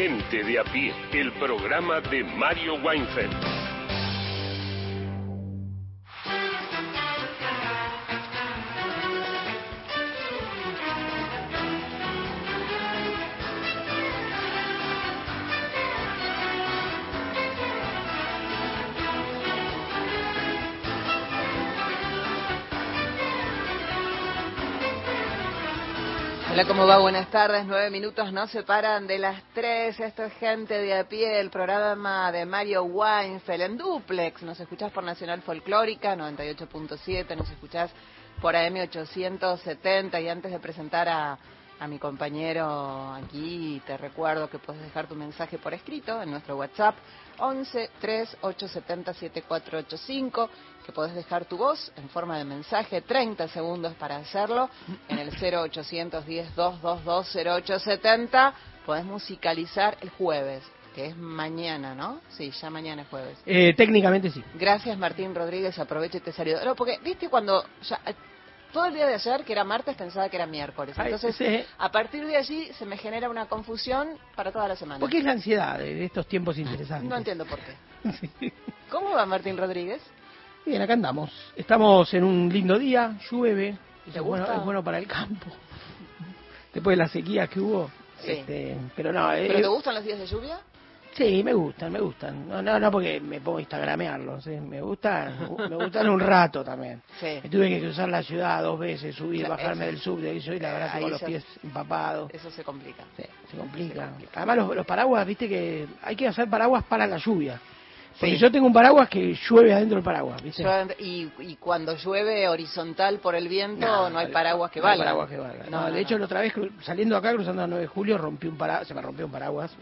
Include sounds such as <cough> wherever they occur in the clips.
Gente de a pie, el programa de Mario Weinfeld. Hola, ¿cómo va? Buenas tardes. Nueve minutos no se paran de las tres. Esto es Gente de a pie, el programa de Mario Weinfeld en Duplex. Nos escuchás por Nacional Folclórica 98.7, nos escuchás por AM 870 y antes de presentar a, a mi compañero aquí, te recuerdo que puedes dejar tu mensaje por escrito en nuestro WhatsApp 11 3 870 7485 que podés dejar tu voz en forma de mensaje, 30 segundos para hacerlo, en el 0810 222 0870. Podés musicalizar el jueves, que es mañana, ¿no? Sí, ya mañana es jueves. Eh, técnicamente sí. Gracias, Martín Rodríguez. Aproveche y te salió. No, porque, viste, cuando ya, todo el día de ayer, que era martes, pensaba que era miércoles. Entonces, a partir de allí se me genera una confusión para toda la semana. ¿Por qué es la ansiedad de estos tiempos interesantes? No entiendo por qué. <laughs> ¿Cómo va Martín Rodríguez? Bien, acá andamos. Estamos en un lindo día, llueve, es bueno, es bueno para el campo. <laughs> Después de la sequía que hubo. Este, pero no. ¿Pero eh, te gustan los días de lluvia? Sí, me gustan, me gustan. No, no, no porque me pongo a instagramearlos, me gustan, me gustan un rato también. <laughs> Me tuve que cruzar la ciudad dos veces, subir, bajarme del subte, y la verdad tengo los pies empapados. Eso se complica. Sí, se complica. Además los, los paraguas, viste que hay que hacer paraguas para la lluvia. Porque yo tengo un paraguas que llueve adentro del paraguas, ¿viste? Y, y cuando llueve horizontal por el viento, no, hay paraguas que valgan. No, no, de hecho, la otra vez saliendo acá, cruzando el 9 de julio, rompí un paraguas, se me rompió un paraguas,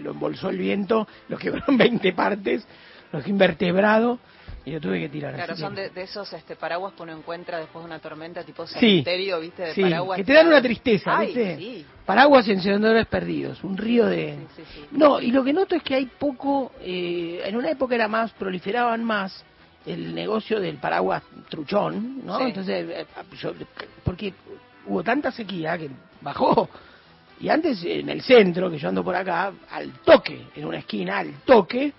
lo embolsó el viento, <laughs> lo quebró en 20 partes, lo dejé invertebrado y lo tuve que tirar. Claro, son de, esos este, paraguas que uno encuentra después de una tormenta tipo cementerio, ¿viste? De sí, paraguas. Que te dan una tristeza, ¿viste? Paraguas y encendedores perdidos, un río de... no, y lo que noto es que hay poco, eh, en una época era más, proliferaban más el negocio del paraguas truchón, ¿no? Entonces, eh, porque hubo tanta sequía que bajó. Y antes en el centro, que yo ando por acá, al toque, en una esquina, al toque,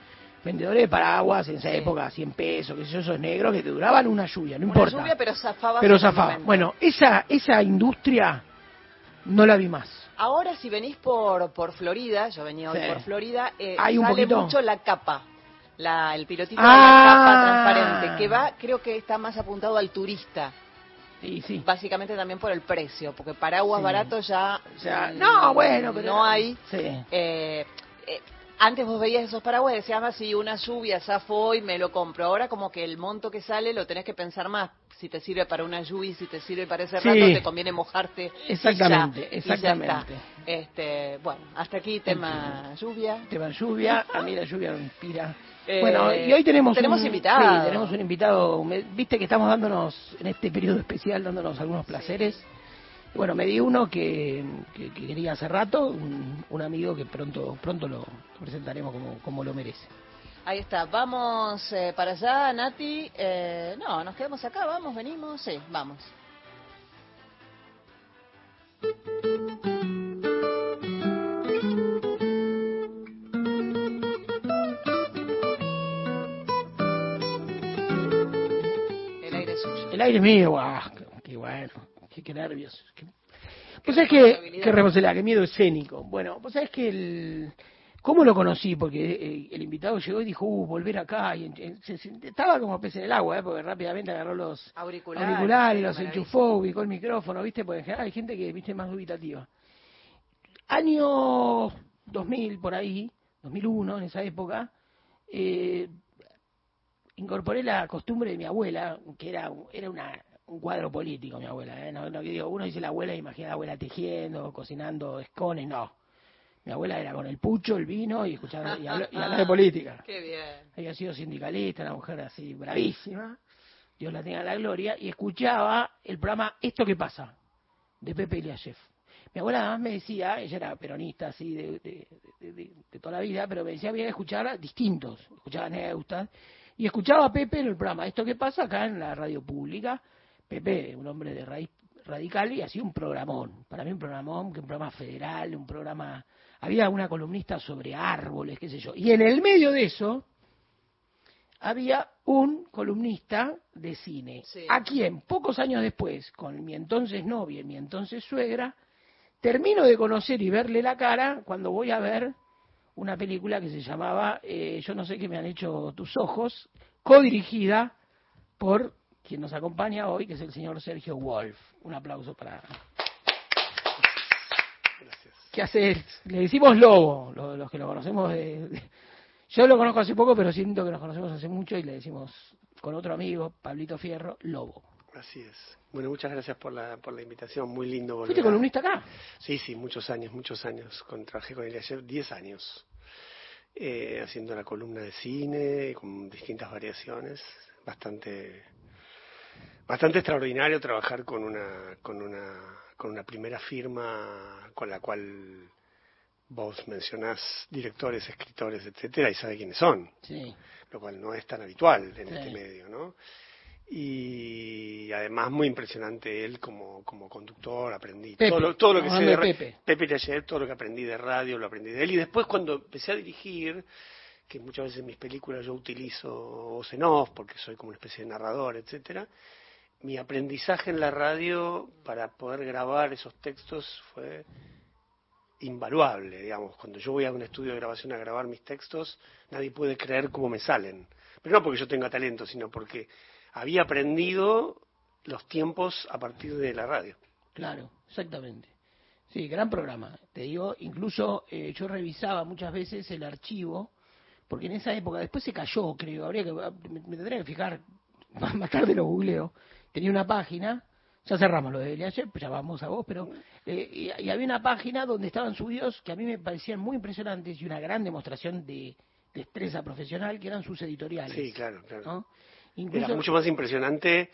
vendedores de paraguas en esa época, 100 pesos, que esos negros que te duraban una lluvia, no importa. Lluvia, pero zafaba. Pero zafaba. Bueno, esa, esa industria no la vi más. Ahora si venís por, por Florida, yo venía hoy por Florida, eh, Hay un sale mucho la capa. La, el pilotito de la capa ah. transparente, que va, creo que está más apuntado al turista. Sí, sí. Básicamente también por el precio, porque paraguas baratos ya, o no, bueno, pero no hay. Sí. Eh, eh, antes vos veías esos paraguas y decías, ah, si una lluvia zafo hoy, me lo compro. Ahora como que el monto que sale lo tenés que pensar más. Si te sirve para una lluvia, si te sirve para ese rato, te conviene mojarte. Exactamente, exactamente. este, bueno, hasta aquí tema lluvia. Tema lluvia, a mí la lluvia me inspira. Eh, bueno, y hoy tenemos, tenemos un, invitado. Sí, tenemos un invitado. Viste que estamos dándonos, en este periodo especial, dándonos algunos placeres. Bueno, me di uno que, quería hace rato, un, amigo que pronto pronto lo presentaremos como, como lo merece. Ahí está, vamos eh, para allá, Nati. Eh, no, nos quedamos acá, vamos, venimos, sí, vamos. El aire es suyo. El aire es mío, bueno qué, nervios. Pues es que, qué responsabilidad, qué miedo escénico. Bueno, pues es que el, ¿Cómo lo conocí? Porque eh, el invitado llegó y dijo, uh, volver acá. Y, estaba como pez en el agua, ¿eh? porque rápidamente agarró los auriculares, los enchufó, ubicó el micrófono, ¿viste? Porque en general hay gente que, ¿viste? Más dubitativa. Año 2000, por ahí, 2001, en esa época, eh, incorporé la costumbre de mi abuela, que era, era una un cuadro político, mi abuela. ¿eh? No, no, digo, uno dice la abuela, imagina la abuela tejiendo, cocinando escones, no. Mi abuela era con el pucho, el vino y escuchaba y, hablaba de política. <laughs> Qué bien. Había sido sindicalista, una mujer así bravísima. Dios la tenga la gloria. Y escuchaba el programa Esto que pasa, de Pepe Iliashev. Mi abuela además me decía, ella era peronista así de, de, toda la vida, pero me decía había que escuchar distintos, escuchaba anécdotas, y escuchaba a Pepe en el programa Esto que pasa acá en la radio pública, Pepe, un hombre de raíz, radical y hacía un programón. Para mí un programón, un programa federal, un programa... Había una columnista sobre árboles, qué sé yo. Y en el medio de eso había un columnista de cine, a quien pocos años después, con mi entonces novia y mi entonces suegra, termino de conocer y verle la cara cuando voy a ver una película que se llamaba eh, Yo no sé qué me han hecho tus ojos, codirigida por quien nos acompaña hoy, que es el señor Sergio Wolf. Un aplauso para... Gracias. ¿Qué hace? Le decimos Lobo, los, que lo conocemos de, Yo lo conozco hace poco, pero siento que nos conocemos hace mucho y le decimos con otro amigo, Pablito Fierro, Lobo. Así es. Bueno, muchas gracias por la, por la invitación. Muy lindo volver. ¿Fuiste columnista acá? Sí, sí, muchos años, muchos años. Con, trabajé con él ayer 10 años. Eh, haciendo la columna de cine con distintas variaciones. Bastante, bastante extraordinario trabajar con una, con una, con una primera firma con la cual vos mencionás directores, escritores, etcétera, y sabe quiénes son. Sí. Lo cual no es tan habitual en este medio, ¿no? y además muy impresionante él como, como conductor, aprendí todo lo, todo lo que sé de Pepe. Pepe todo lo que aprendí de radio lo aprendí de él y después cuando empecé a dirigir, que muchas veces en mis películas yo utilizo voz en off porque soy como una especie de narrador, etcétera, mi aprendizaje en la radio para poder grabar esos textos fue invaluable, digamos, cuando yo voy a un estudio de grabación a grabar mis textos, nadie puede creer cómo me salen. Pero no porque yo tenga talento, sino porque había aprendido los tiempos a partir de la radio. Claro, exactamente. Sí, gran programa. Te digo, incluso eh, yo revisaba muchas veces el archivo, porque en esa época, después se cayó, creo, habría que, me, tendría que fijar, <laughs> más tarde lo googleo, tenía una página, ya cerramos lo de ayer, pues ya vamos a vos, pero eh, y, había una página donde estaban subidos que a mí me parecían muy impresionantes y una gran demostración de destreza profesional, que eran sus editoriales. Sí, claro, claro. Era mucho más impresionante,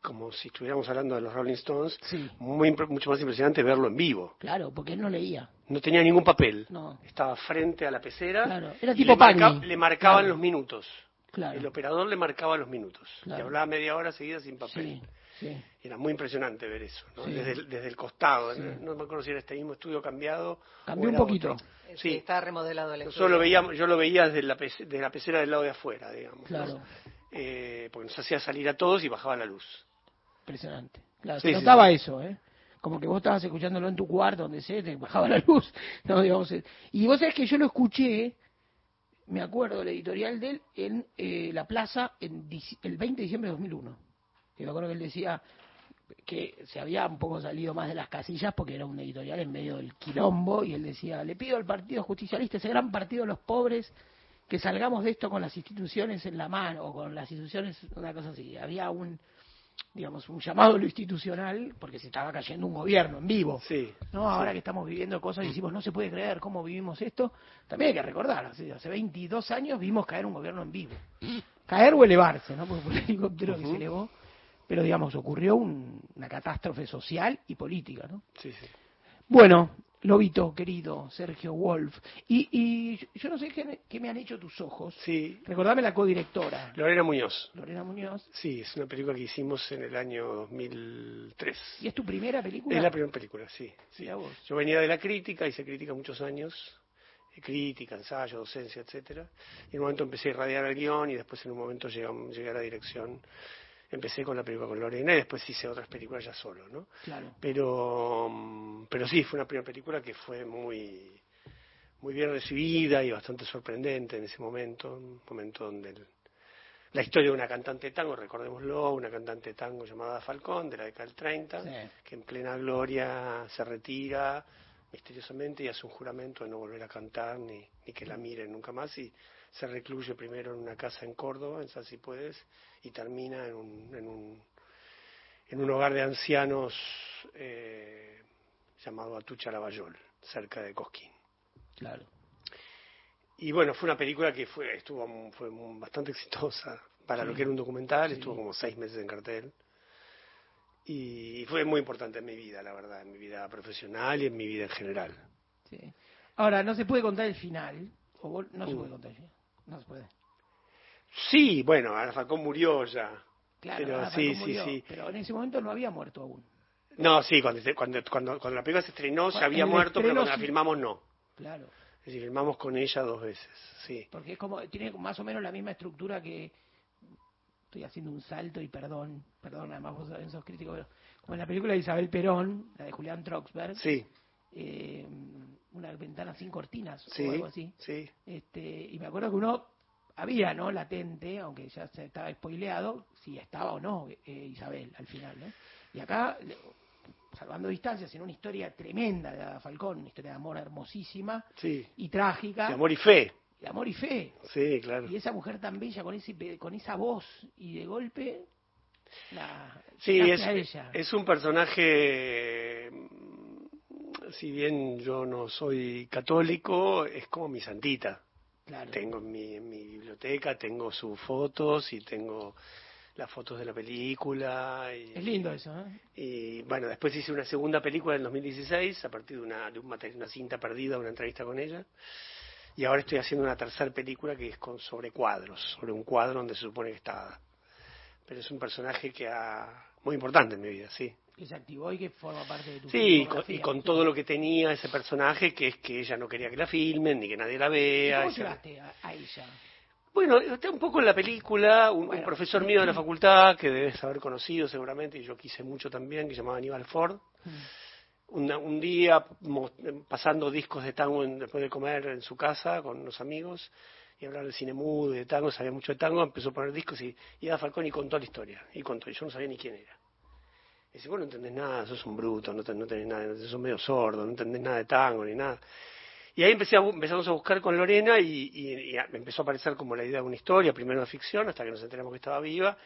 como si estuviéramos hablando de los Rolling Stones, muy, mucho más impresionante verlo en vivo. Claro, porque él no leía. No tenía ningún papel. No. Estaba frente a la pecera. Claro. Era tipo le, le marcaban los minutos. Claro. El operador le marcaba los minutos. Le hablaba media hora seguida sin papel. Sí. Era muy impresionante ver eso, desde, el, desde, el, costado. No, me acuerdo si era este mismo estudio cambiado. Cambió un poquito. Sí, está remodelado el estudio. Yo lo veía, yo lo veía desde la, desde la pecera del lado de afuera, digamos. Claro eh, porque nos hacía salir a todos y bajaba la luz. Impresionante. Claro, se notaba eso, ¿eh? Como que vos estabas escuchándolo en tu cuarto, donde se te bajaba la luz. <laughs> No, digamos, eh. y vos sabés que yo lo escuché, me acuerdo, el editorial de él, en eh, La Plaza en el 20 de diciembre de 2001. Y me acuerdo que él decía que se había un poco salido más de las casillas porque era un editorial en medio del quilombo y él decía, le pido al Partido Justicialista, ese gran partido de los pobres, que salgamos de esto con las instituciones en la mano, o con las instituciones, una cosa así. Había un, digamos, un llamado a lo institucional, porque se estaba cayendo un gobierno en vivo. Sí, ¿no? Ahora que estamos viviendo cosas y decimos, no se puede creer cómo vivimos esto, también hay que recordar, hace 22 años vimos caer un gobierno en vivo. Caer o elevarse, ¿no? Porque fue el helicóptero que se elevó, pero digamos, ocurrió una catástrofe social y política, ¿no? Sí, sí. Bueno, Lobito, querido, Sergio Wolf. Y, y yo no sé qué, me han hecho tus ojos. Sí. Recordame la codirectora. Lorena Muñoz. Lorena Muñoz. Sí, es una película que hicimos en el año 2003. ¿Y es tu primera película? Es la primera película, sí. sí. Yo venía de la crítica, hice crítica muchos años. Eh, crítica, ensayo, docencia, etcétera. Y en un momento empecé a irradiar el guion y después en un momento llegué a la dirección empecé con la película con Lorena y después hice otras películas ya solo, ¿no? Claro. Pero, mm, pero sí, fue una primera película que fue muy, muy bien recibida y bastante sorprendente en ese momento, un momento donde la historia de una cantante de tango, recordémoslo, una cantante de tango llamada Falcón, de la década del 30, que en plena gloria se retira misteriosamente y hace un juramento de no volver a cantar ni, ni que la miren nunca más y se recluye primero en una casa en Córdoba, en San Puedes, y termina en un, en un, en un hogar de ancianos eh, llamado Atucha Lavallol, cerca de Cosquín. Claro. Y bueno, fue una película que fue, estuvo, fue bastante exitosa para lo que era un documental, estuvo como seis meses en cartel. Y fue muy importante en mi vida, la verdad, en mi vida profesional y en mi vida en general. Sí. Ahora, no se puede contar el final, o no se puede contar el final. No se puede. Sí, bueno, Falcón murió ya. Claro, pero, sí, sí, sí. Pero en ese momento no había muerto aún. No, sí, cuando, cuando, cuando, la película se estrenó ya había muerto, pero cuando la filmamos no. Claro. Es decir, filmamos con ella dos veces, sí. Porque es como, tiene más o menos la misma estructura que, estoy haciendo un salto y perdón, perdón, además vos sos crítico, pero como en la película de Isabel Perón, la de Julián Troxberg, sí. Eh, una ventana sin cortinas o algo así. Sí. Este, y me acuerdo que uno había, ¿no? Latente, aunque ya se estaba spoileado, si estaba o no eh, Isabel al final, ¿no? Y acá, salvando distancias, en una historia tremenda de Ada Falcón, una historia de amor hermosísima y trágica. De amor y fe. De amor y fe. Sí, claro. Y esa mujer tan bella con, ese, con esa voz y de golpe... La, sí, es, ella. es un personaje si bien yo no soy católico, es como mi santita. Tengo en mi, biblioteca, tengo sus fotos y tengo las fotos de la película. Y, es lindo eso, ¿eh? Y bueno, después hice una segunda película en 2016 a partir de una, de una cinta perdida, una entrevista con ella. Y ahora estoy haciendo una tercera película que es con, sobre cuadros, sobre un cuadro donde se supone que está. Pero es un personaje que ha, muy importante en mi vida, sí que se activó y que forma parte de tu Sí, y con, todo lo que tenía ese personaje, que es que ella no quería que la filmen, ni que nadie la vea. ¿Cómo llegaste a, ella? Bueno, está un poco en la película, un, profesor mío de la facultad, que debes haber conocido seguramente, y yo quise mucho también, que se llamaba Aníbal Ford. Mm. un día, pasando discos de tango después de comer en su casa con unos amigos, y hablar de cine mudo y de tango, sabía mucho de tango, empezó a poner discos y, y Falcón Falconi contó la historia, y contó, y yo no sabía ni quién era. Y dice, vos no entendés nada, sos un bruto, no, no tenés nada, sos medio sordo, no entendés nada de tango ni nada. Y ahí empecé empezamos a buscar con Lorena y, y, empezó a aparecer como la idea de una historia, primero de ficción, hasta que nos enteramos que estaba viva,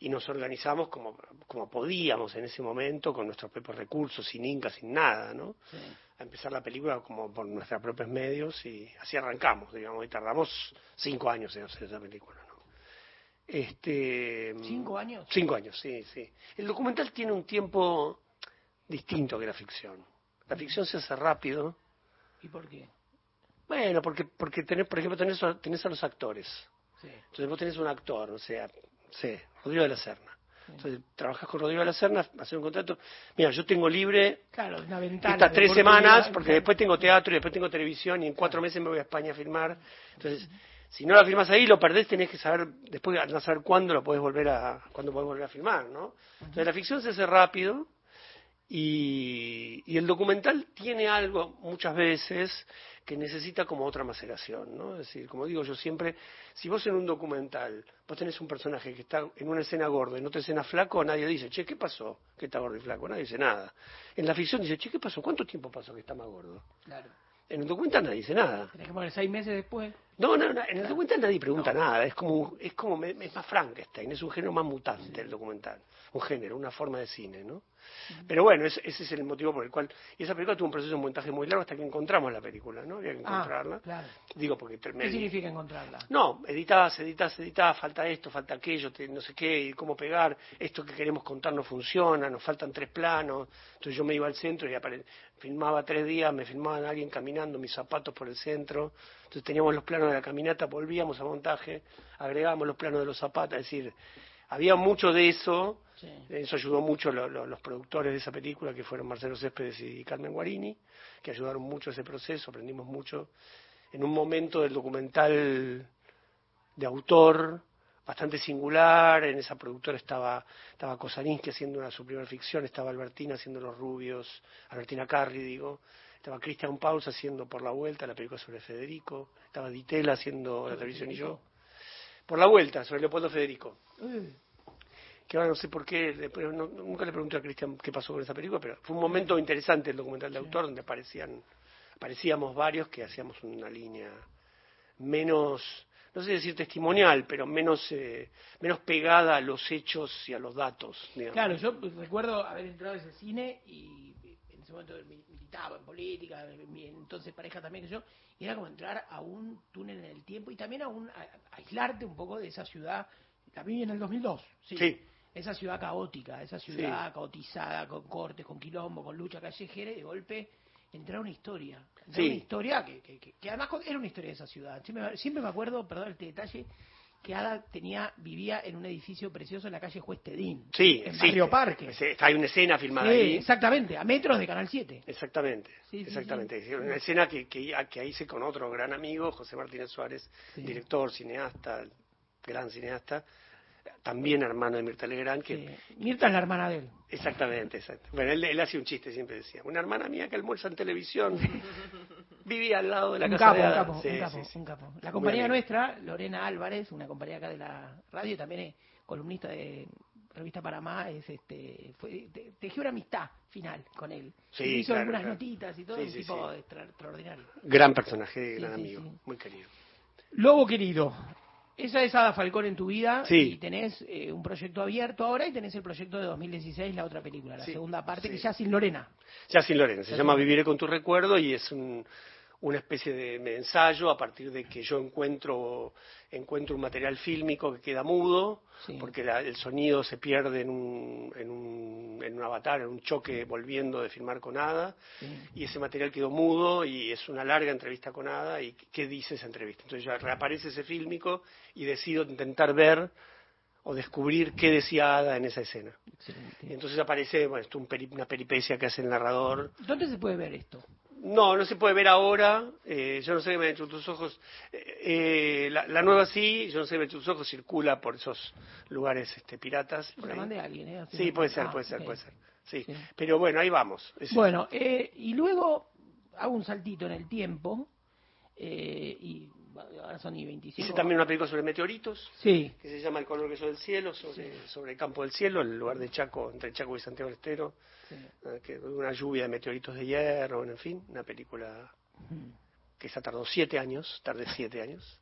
y nos organizamos como, como podíamos en ese momento, con nuestros propios recursos, sin Inca, sin nada, ¿no? A empezar la película como por nuestros propios medios y así arrancamos, digamos, y tardamos cinco años en hacer esa película, ¿no? Este, ¿Cinco años? Cinco años, sí, sí. El documental tiene un tiempo distinto que la ficción. La ficción se hace rápido. ¿Y por qué? Bueno, porque, porque tenés, por ejemplo, tenés, tenés a los actores. Sí. Entonces vos tenés un actor, o sea, sí, Rodrigo de la Serna. Entonces trabajas con Rodrigo de la Serna, haces un contrato. Mira, yo tengo libre claro, una ventana estas tres semanas, porque después tengo teatro y después tengo televisión y en cuatro meses me voy a España a filmar. Entonces, si no la firmas ahí, lo perdés, tenés que saber, después no saber cuándo lo puedes volver a, cuándo puedes volver a filmar, ¿no? Entonces la ficción se hace rápido y, y el documental tiene algo muchas veces que necesita como otra maceración, ¿no? Es decir, como digo yo siempre, si vos en un documental, vos tenés un personaje que está en una escena gordo en otra escena flaco, nadie dice, che, ¿qué pasó? Que está gordo y flaco, nadie dice nada. En la ficción dice, che, ¿qué pasó? ¿Cuánto tiempo pasó que está más gordo? Claro. En el documental nadie dice nada. Tenés que poner seis meses después. No, no, no en el documental nadie pregunta nada. Es como, es como, es más Frankenstein, es un género más mutante el documental. Un género, una forma de cine, ¿no? Pero bueno, ese, es el motivo por el cual. Y esa película tuvo un proceso de montaje muy largo hasta que encontramos la película, ¿no? Había que ah, encontrarla. claro. Digo, porque. ¿Qué significa encontrarla? No, editás, editás, editás, falta esto, falta aquello, no sé qué, y cómo pegar, esto que queremos contar no funciona, nos faltan tres planos. Entonces yo me iba al centro y filmaba tres días, me filmaban a alguien caminando, mis zapatos por el centro. Entonces teníamos los planos de la caminata, volvíamos a montaje, agregábamos los planos de los zapatos, es decir, había mucho de eso eso ayudó mucho los productores de esa película, que fueron Marcelo Céspedes y Carmen Guarini, que ayudaron mucho a ese proceso, aprendimos mucho. En un momento del documental de autor bastante singular, en esa productora estaba, estaba Kosaninsky haciendo una, su primera ficción, estaba Albertina haciendo Los Rubios, Albertina Carri, digo, estaba Christian Pauls haciendo Por la Vuelta, la película sobre Federico, estaba Ditela haciendo La televisión y yo. Por la Vuelta, sobre Leopoldo Federico. Que ahora no sé por qué, nunca le pregunté a Cristian qué pasó con esa película, pero fue un momento interesante el documental de autor donde aparecían, aparecíamos varios que hacíamos una línea menos, no sé decir testimonial, pero menos, eh, menos pegada a los hechos y a los datos. Claro, yo recuerdo haber entrado a ese cine y ese momento militaba en política, mi entonces pareja también que yo, y era como entrar a un túnel en el tiempo y también a, un, aislarte un poco de esa ciudad. Vi en el 2002, sí. sí esa ciudad caótica, esa ciudad caotizada, con cortes, con quilombo, con lucha callejera, y de golpe entrar una historia. Una historia que, que, además era una historia de esa ciudad. Siempre, me acuerdo, perdón este detalle, que Ada tenía, vivía en un edificio precioso en la calle Juez Tedín. Sí, en sí. Barrio Parque. Hay una escena filmada ahí. Exactamente, a metros de Canal 7. Exactamente, exactamente. Una escena que, que, que, hice con otro gran amigo, José Martínez Suárez, director, cineasta, gran cineasta, también hermano de Mirta Legrand. Que, Mirta es la hermana de él. Exactamente, exacto. Bueno, él, él hacía un chiste, siempre decía, una hermana mía que almuerza en televisión <laughs> vivía al lado de la casa capo, de un capo, un capo, un capo. La compañía nuestra, Lorena Álvarez, una compañía acá de la radio, también es columnista de Revista Panamá, es este, fue, tejió una amistad final con él. Sí, hizo algunas notitas y todo, un tipo extraordinario. Gran personaje, gran amigo, muy querido. Lobo querido, esa es Ada Falcón en tu vida sí. y tenés eh, un proyecto abierto ahora y tenés el proyecto de 2016, la otra película, la segunda parte, que ya sin Lorena. Ya sin Lorena, se llama Viviré con tu recuerdo y es un, una especie de, ensayo a partir de que yo encuentro encuentro un material fílmico que queda mudo porque el sonido se pierde en un, en un, en un avatar en un choque volviendo de filmar con Ada y ese material quedó mudo y es una larga entrevista con Ada y qué dice esa entrevista entonces ya reaparece ese fílmico y decido intentar ver o descubrir qué decía Ada en esa escena. Y entonces aparece bueno, esto, una peripecia que hace el narrador. ¿Dónde se puede ver esto? No, no se puede ver ahora. Eh, yo no sé qué me han hecho tus ojos. Eh, la, nueva sí, yo no sé qué me han hecho tus ojos, circula por esos lugares este, piratas. Por mandé a alguien, ¿eh? Sí, puede ser, puede ser, puede ser. Sí. Pero bueno, ahí vamos. bueno, eh, y luego hago un saltito en el tiempo. Eh, y ahora son y 25. Hice también una película sobre meteoritos. Sí. Que se llama El color que soy del cielo, sobre, sobre el campo del cielo, el lugar de Chaco, entre Chaco y Santiago del Estero. Ah, que una lluvia de meteoritos de hierro, en fin, una película que esa tardó siete años, tardé siete años.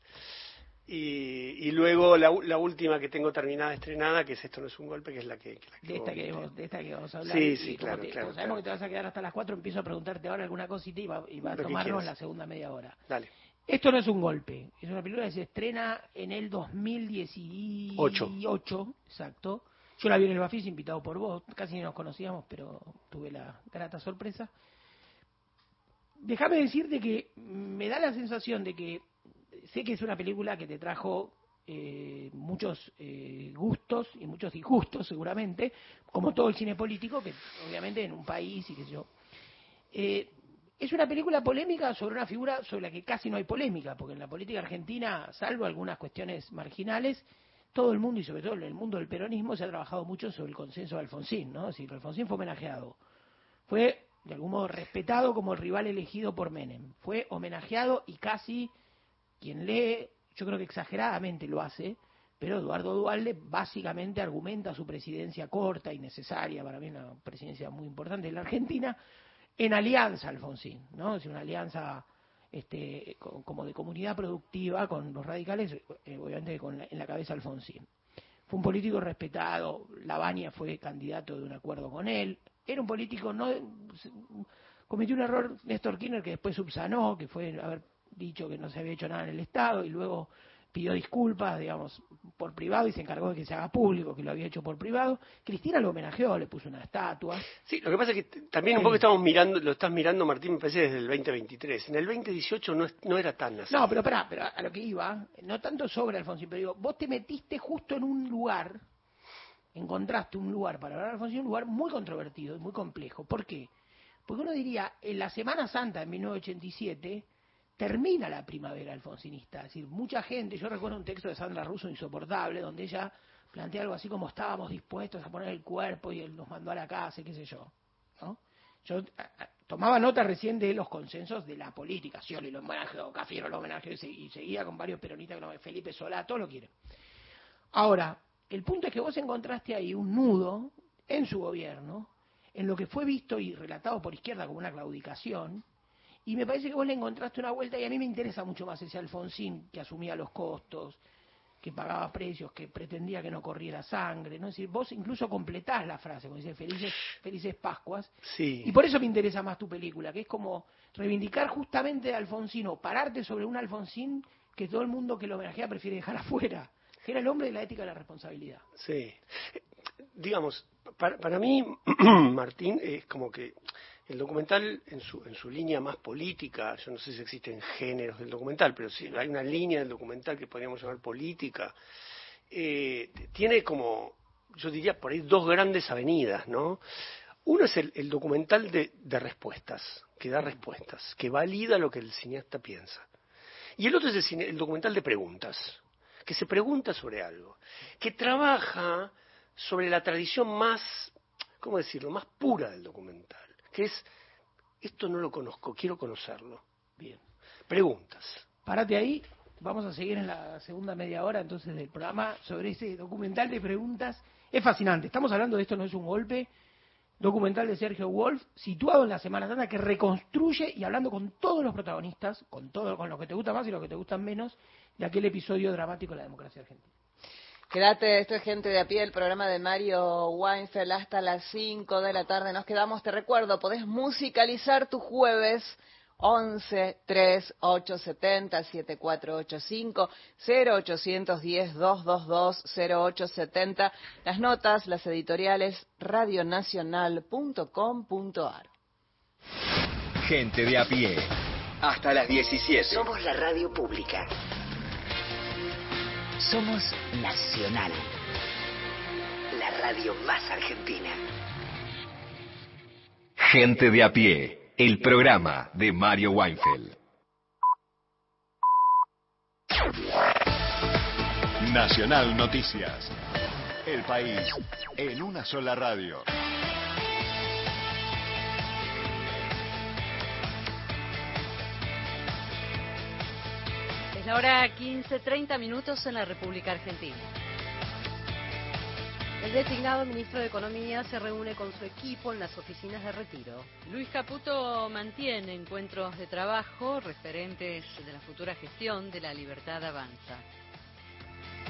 Y, y luego la, la, última que tengo terminada, estrenada, que es Esto no es un golpe, que es la que... de, esta que vamos, de esta que vamos a hablar. Sí, sí, claro, claro, sabemos que te vas a quedar hasta las cuatro, empiezo a preguntarte ahora alguna cosita y va, y va a tomarnos la segunda media hora. Dale. Esto no es un golpe, es una película que se estrena en el 2018, exacto. Yo la vi en el Bafis invitado por vos, casi ni nos conocíamos, pero tuve la grata sorpresa. Déjame decirte que me da la sensación de que sé que es una película que te trajo eh, muchos eh, gustos y muchos disgustos seguramente, como todo el cine político, que obviamente en un país y qué sé yo. Eh, es una película polémica sobre una figura sobre la que casi no hay polémica, porque en la política argentina, salvo algunas cuestiones marginales, todo el mundo y sobre todo en el mundo del peronismo se ha trabajado mucho sobre el consenso de Alfonsín, ¿no? Decir, Alfonsín fue homenajeado. Fue de algún modo respetado como el rival elegido por Menem. Fue homenajeado y casi quien lee, yo creo que exageradamente lo hace, pero Eduardo Dualde básicamente argumenta su presidencia corta y necesaria, para mí una presidencia muy importante en la Argentina, en alianza Alfonsín, ¿no? Es una alianza este, como de comunidad productiva con los radicales, eh, obviamente con en la cabeza Alfonsín. Fue un político respetado, Lavagna fue candidato de un acuerdo con él, era un político, no cometió un error Néstor Kirchner que después subsanó, que fue haber dicho que no se había hecho nada en el Estado y luego pidió disculpas, digamos, por privado y se encargó de que se haga público, que lo había hecho por privado. Cristina lo homenajeó, le puso una estatua. Sí, lo que pasa es que también un poco estamos mirando, lo estás mirando, Martín, me parece desde el 2023. En el 2018 no, no era tan así. No, pero pará, pero a lo que iba, no tanto sobre Alfonsín, pero digo, vos te metiste justo en un lugar, encontraste un lugar para hablar de Alfonsín, un lugar muy controvertido y muy complejo. ¿Por qué? Porque uno diría, en la Semana Santa de 1987 termina la primavera alfonsinista. Es decir, mucha gente, yo recuerdo un texto de Sandra Russo insoportable, donde ella plantea algo así como estábamos dispuestos a poner el cuerpo y él nos mandó a la casa y qué sé yo. ¿no? Yo tomaba nota recién de los consensos de la política, Scioli lo homenajeó, Cafiero lo homenajeó y seguía con varios peronistas, Felipe Solá, todo lo quiere. Ahora, el punto es que vos encontraste ahí un nudo en su gobierno, en lo que fue visto y relatado por izquierda como una claudicación, y me parece que vos le encontraste una vuelta y a mí me interesa mucho más ese Alfonsín que asumía los costos, que pagaba precios, que pretendía que no corriera sangre, ¿no? Es decir, vos incluso completás la frase, como dice felices, felices Pascuas. Sí. Y por eso me interesa más tu película, que es como reivindicar justamente a Alfonsín o pararte sobre un Alfonsín que todo el mundo que lo homenajea prefiere dejar afuera, que era el hombre de la ética y la responsabilidad. Sí. Digamos, para, para mí, <clears throat> Martín, es como que el documental en su, línea más política, yo no sé si existen géneros del documental, pero sí hay una línea del documental que podríamos llamar política, eh, tiene como, yo diría por ahí dos grandes avenidas, ¿no? Uno es el, documental de, respuestas, que da respuestas, que valida lo que el cineasta piensa. Y el otro es el, documental de preguntas, que se pregunta sobre algo, que trabaja sobre la tradición más, ¿cómo decirlo?, más pura del documental, que es, esto no lo conozco, quiero conocerlo. Bien. Preguntas. Párate ahí, vamos a seguir en la segunda media hora entonces del programa sobre ese documental de preguntas. Es fascinante, estamos hablando de esto, no es un golpe, documental de Sergio Wolf, situado en la Semana Santa, que reconstruye y hablando con todos los protagonistas, con todo, con lo que te gusta más y lo que te gustan menos, de aquel episodio dramático de la democracia argentina. Quédate, esto es Gente de a pie, el programa de Mario Weinfeld hasta las 5 de la tarde. Nos quedamos, te recuerdo, podés musicalizar tu jueves 11 3 8 70 7485 0810 222 0870. Las notas, las editoriales radionacional.com.ar. Gente de a pie. Hasta las 17. Somos la radio pública. Somos Nacional. La radio más argentina. Gente de a pie el programa de Mario Weinfeld. Nacional Noticias. El país en una sola radio. La hora 15.30 minutos en la República Argentina. El designado ministro de Economía se reúne con su equipo en las oficinas de retiro. Luis Caputo mantiene encuentros de trabajo referentes de la futura gestión de la Libertad Avanza.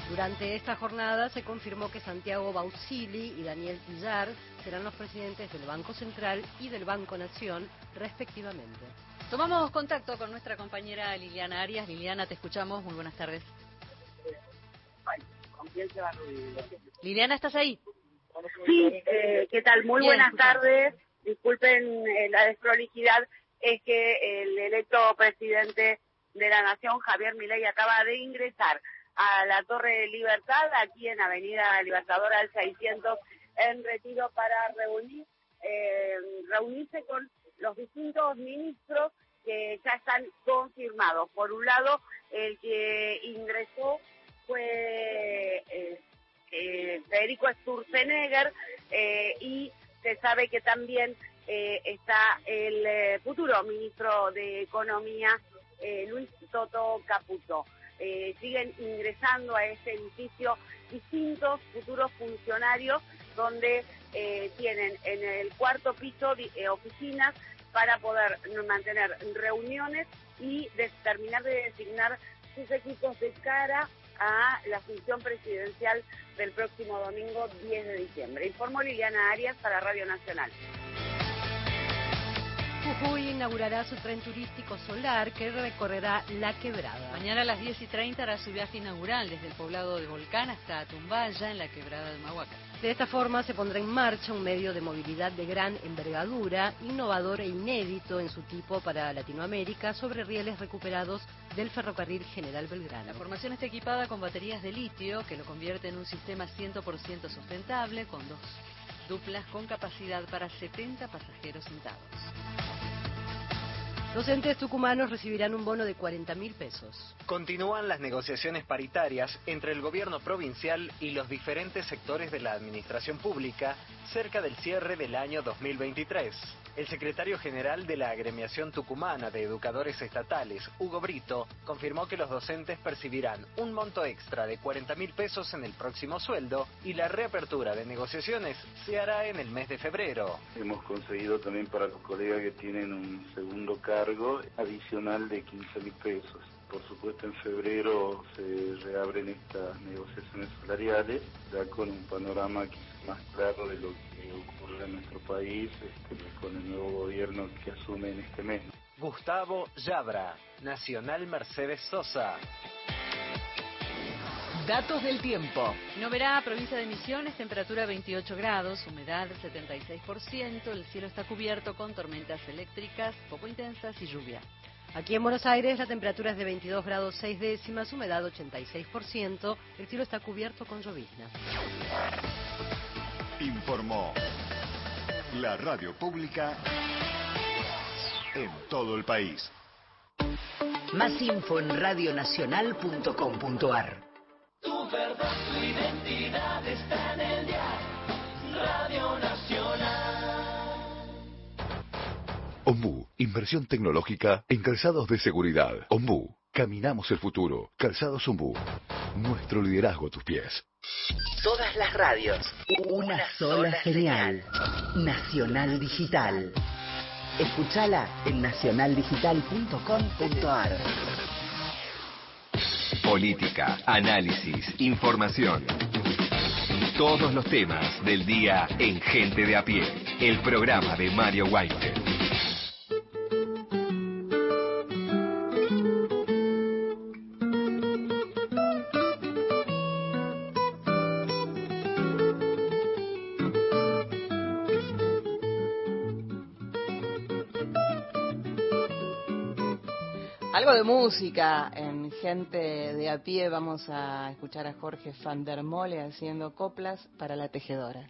Durante esta jornada se confirmó que Santiago Bausili y Daniel Pillar serán los presidentes del Banco Central y del Banco Nación, respectivamente. Tomamos contacto con nuestra compañera Liliana Arias. Liliana, te escuchamos. Muy buenas tardes. Liliana, ¿estás ahí? Sí, eh, ¿qué tal? Muy buenas tardes. Disculpen eh, la desprolijidad, es que el electo presidente de la Nación, Javier Milei, acaba de ingresar a la Torre de Libertad, aquí en Avenida Libertadora al 600, en retiro para reunir, eh, reunirse con los distintos ministros que ya están confirmados. Por un lado, el que ingresó fue eh, eh, Federico Sturzenegger eh, y se sabe que también está el futuro ministro de Economía, Luis Toto Caputo. siguen ingresando a este edificio distintos futuros funcionarios donde tienen en el cuarto piso oficinas para poder mantener reuniones y terminar de designar sus equipos de cara a la función presidencial del próximo domingo 10 de diciembre. Informó Liliana Arias para Radio Nacional. Jujuy inaugurará su tren turístico solar que recorrerá La Quebrada. Mañana a las 10 y 30 hará su viaje inaugural desde el poblado de Volcán hasta Tumbaya en la Quebrada del Mahuaca. De esta forma se pondrá en marcha un medio de movilidad de gran envergadura, innovador e inédito en su tipo para Latinoamérica sobre rieles recuperados del ferrocarril General Belgrano. La formación está equipada con baterías de litio que lo convierte en un sistema 100% sustentable con dos duplas con capacidad para 70 pasajeros sentados. Docentes tucumanos recibirán un bono de 40 mil pesos. Continúan las negociaciones paritarias entre el gobierno provincial y los diferentes sectores de la administración pública cerca del cierre del año 2023. El secretario general de la Agremiación Tucumana de Educadores Estatales, Hugo Brito, confirmó que los docentes percibirán un monto extra de 40 mil pesos en el próximo sueldo y la reapertura de negociaciones se hará en el mes de febrero. Hemos conseguido también para los colegas que tienen un segundo cargo adicional de 15 mil pesos. Por supuesto, en febrero se reabren estas negociaciones salariales, ya con un panorama más claro de lo que ocurre en nuestro país este, con el nuevo gobierno que asume en este mes. Gustavo Yabra, Nacional Mercedes Sosa. Datos del tiempo. Noverá, provincia de Misiones, temperatura 28 grados, humedad 76%, el cielo está cubierto con tormentas eléctricas poco intensas y lluvia. Aquí en Buenos Aires la temperatura es de 22 grados 6 décimas, humedad 86%, el cielo está cubierto con llovizna. Informó la radio pública en todo el país. Más info en radionacional.com.ar. Verdad, tu identidad está en el día. Radio Nacional. Ombu, inversión tecnológica en calzados de seguridad. Ombu, caminamos el futuro. Calzados Ombu, nuestro liderazgo a tus pies. Todas las radios, una, sola genial. Nacional Digital. Escúchala en nacionaldigital.com.ar. Política, análisis, información. Todos los temas del día en Gente de a pie. El programa de Mario Weinfeld. Algo de música gente de a pie. Vamos a escuchar a Jorge van der Mole haciendo coplas para la tejedora.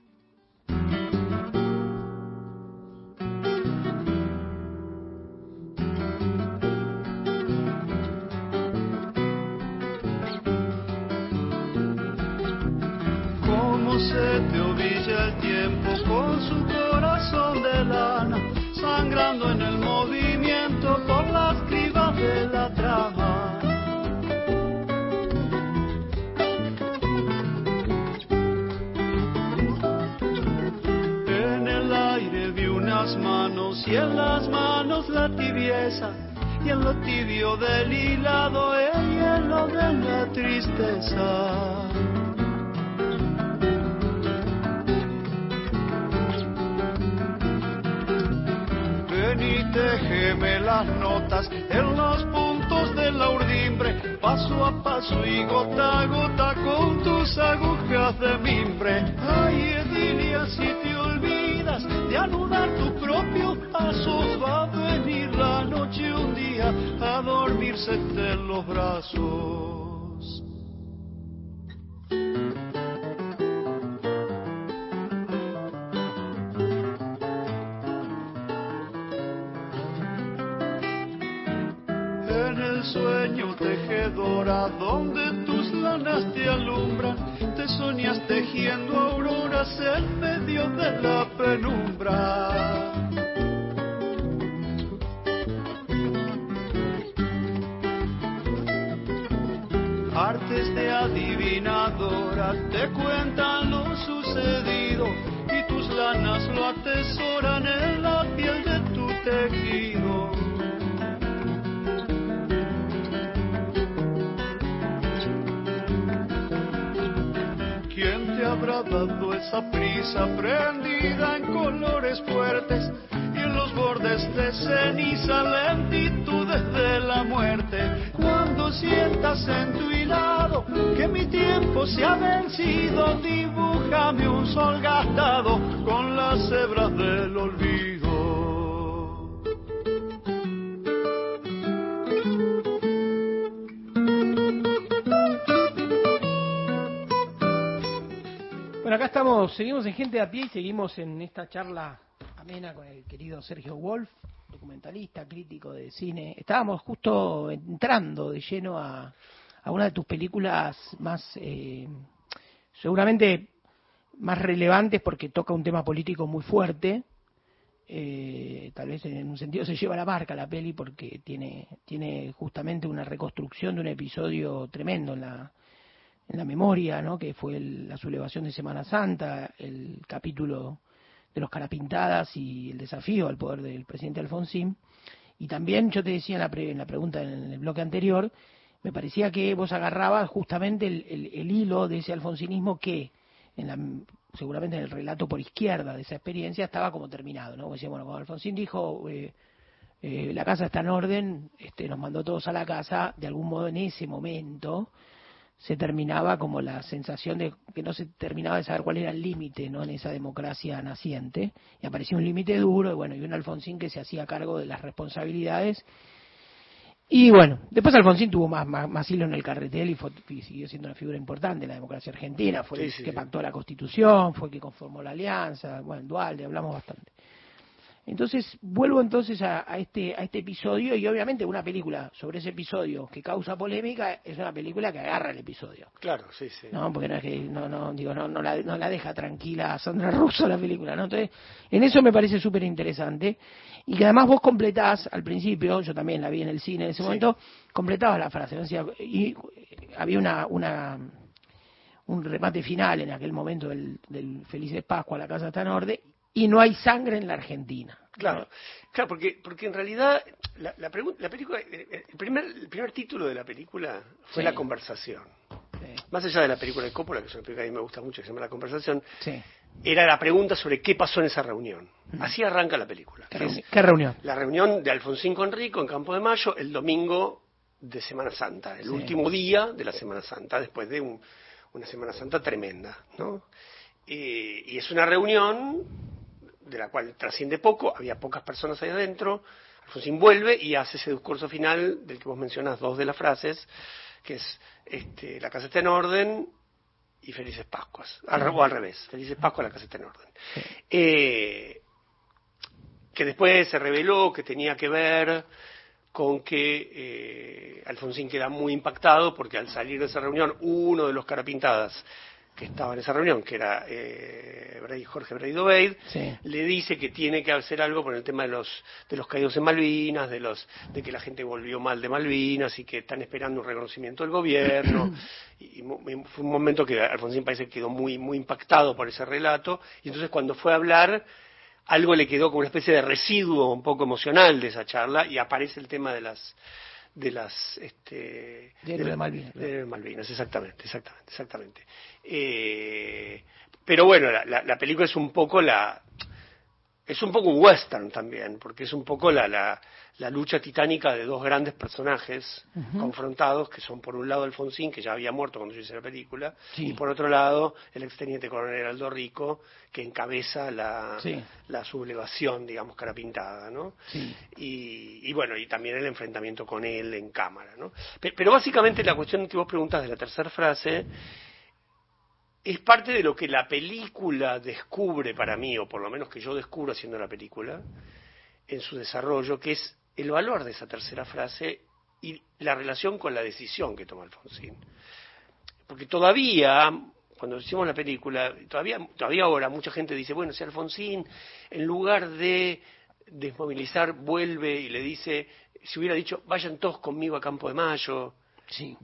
La tibieza y en lo tibio del hilado el hielo de la tristeza. Ven y téjeme las notas en los puntos de la urdimbre, paso a paso y gota a gota con tus agujas de mimbre. Ay, Edilia, si te olvidas de anudar tu propio paso, va a dormirse en los brazos. En el sueño tejedora donde tus lanas te alumbran, te soñas tejiendo auroras en medio de la penumbra. Artes de adivinadora te cuentan lo sucedido y tus lanas lo atesoran en la piel de tu tejido. ¿Quién te habrá dado esa prisa prendida en colores fuertes y en los bordes de ceniza lentitudes de la muerte? Sientas en tu hilado que mi tiempo se ha vencido, dibújame un sol gastado con las hebras del olvido. Bueno, acá estamos, seguimos en Gente a Pie y seguimos en esta charla amena con el querido Sergio Wolf, documentalista, crítico de cine. Estábamos justo entrando de lleno a, una de tus películas más, eh, seguramente más relevantes porque toca un tema político muy fuerte. Eh, tal vez en un sentido se lleva la marca la peli porque tiene, tiene justamente una reconstrucción de un episodio tremendo en la, en la memoria, ¿no? que fue el- la sublevación de Semana Santa, el capítulo de los carapintadas y el desafío al poder del presidente Alfonsín. Y también yo te decía en la, pre- en la pregunta en el bloque anterior, me parecía que vos agarrabas justamente el, el- hilo de ese alfonsinismo que en la, seguramente en el relato por izquierda de esa experiencia estaba como terminado, ¿no? Vos decías, bueno, cuando Alfonsín dijo eh, eh, la casa está en orden, este, nos mandó todos a la casa, de algún modo en ese momento se terminaba como la sensación de que no se terminaba de saber cuál era el límite no en esa democracia naciente. Y aparecía un límite duro y bueno y un Alfonsín que se hacía cargo de las responsabilidades. Y bueno después Alfonsín tuvo más más, hilo en el carretel y, siguió siendo una figura importante en la democracia argentina. Fue el que pactó la constitución fue el que conformó la alianza. Bueno Dualde hablamos bastante entonces, vuelvo entonces a, este, a este episodio y obviamente una película sobre ese episodio que causa polémica es una película que agarra el episodio. Claro, sí, sí. No, porque no es que, no, no, digo, no, no, la, no la deja tranquila a Sandra Russo la película, ¿no? Entonces, en eso me parece súper interesante y que además vos completás al principio, yo también la vi en el cine en ese momento, completabas la frase, y había una, una un remate final en aquel momento del, del Felices Pascua, la casa está en orden, y no hay sangre en la Argentina. Claro, claro, porque, porque en realidad la, la, la película, eh, eh, el primer, el primer título de la película fue La conversación. Más allá de la película de Coppola, que es una película que a mí me gusta mucho, que se llama La conversación, era la pregunta sobre qué pasó en esa reunión. Así arranca la película. ¿Qué, reunión? La reunión de Alfonsín con Rico en Campo de Mayo el domingo de Semana Santa, el último día de la Semana Santa, después de una Semana Santa tremenda, ¿no? Eh, y es una reunión de la cual trasciende poco, había pocas personas ahí adentro, Alfonsín vuelve y hace ese discurso final del que vos mencionas dos de las frases, que es este, la casa está en orden y felices Pascuas, al, o al revés, felices Pascuas, la casa está en orden. Eh, que después se reveló que tenía que ver con que eh, Alfonsín queda muy impactado porque al salir de esa reunión uno de los carapintadas que estaba en esa reunión, que era eh, Jorge Brady Obeid, le dice que tiene que hacer algo por el tema de los de los caídos en Malvinas, de los de que la gente volvió mal de Malvinas y que están esperando un reconocimiento del gobierno. <clears throat> y, fue un momento que Alfonsín parece que quedó muy muy impactado por ese relato y entonces cuando fue a hablar algo le quedó como una especie de residuo un poco emocional de esa charla y aparece el tema de las de las este de, Malvinas, de Malvinas exactamente exactamente exactamente. Eh, pero bueno la, la, película es un poco la es un poco un western también porque es un poco la, la la lucha titánica de dos grandes personajes confrontados, que son por un lado Alfonsín, que ya había muerto cuando yo hice la película, y por otro lado el exteniente coronel Aldo Rico, que encabeza la, la sublevación, digamos, cara pintada, ¿no? Y, y, bueno, y también el enfrentamiento con él en cámara, ¿no? Pero, básicamente la cuestión que vos preguntas de la tercera frase es parte de lo que la película descubre para mí, o por lo menos que yo descubro haciendo la película, en su desarrollo, que es el valor de esa tercera frase y la relación con la decisión que toma Alfonsín. Porque todavía, cuando hicimos la película, todavía, todavía ahora mucha gente dice, bueno, si Alfonsín, en lugar de desmovilizar, vuelve y le dice, si hubiera dicho, vayan todos conmigo a Campo de Mayo. Sí.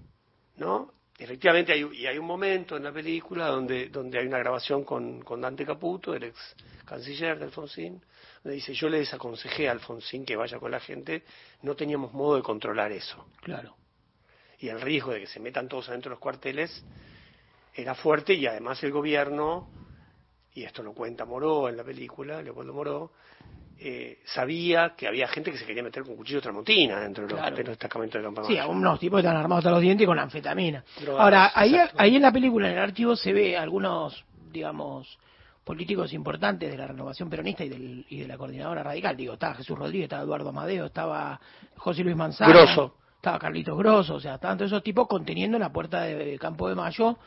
¿No? Efectivamente, hay, y hay un momento en la película donde, donde hay una grabación con, con Dante Caputo, el ex canciller de Alfonsín, donde dice, yo le desaconsejé a Alfonsín que vaya con la gente, no teníamos modo de controlar eso. Claro. Y el riesgo de que se metan todos adentro de los cuarteles era fuerte y además el gobierno, y esto lo cuenta Moró en la película, Leopoldo Moró, eh, sabía que había gente que se quería meter con cuchillo tramontina dentro de los, destacamentos de campamento. Sí, unos tipos que están armados hasta los dientes con anfetamina. Ahora, ahí, ahí en la película, en el archivo, se ve algunos, digamos, políticos importantes de la renovación peronista y, del, y de la coordinadora radical. Digo, estaba Jesús Rodríguez, estaba Eduardo Amadeo, estaba José Luis Manzano. Grosso. Estaba Carlitos Grosso, o sea, estaban todos esos tipos conteniendo en la puerta de Campo de Mayo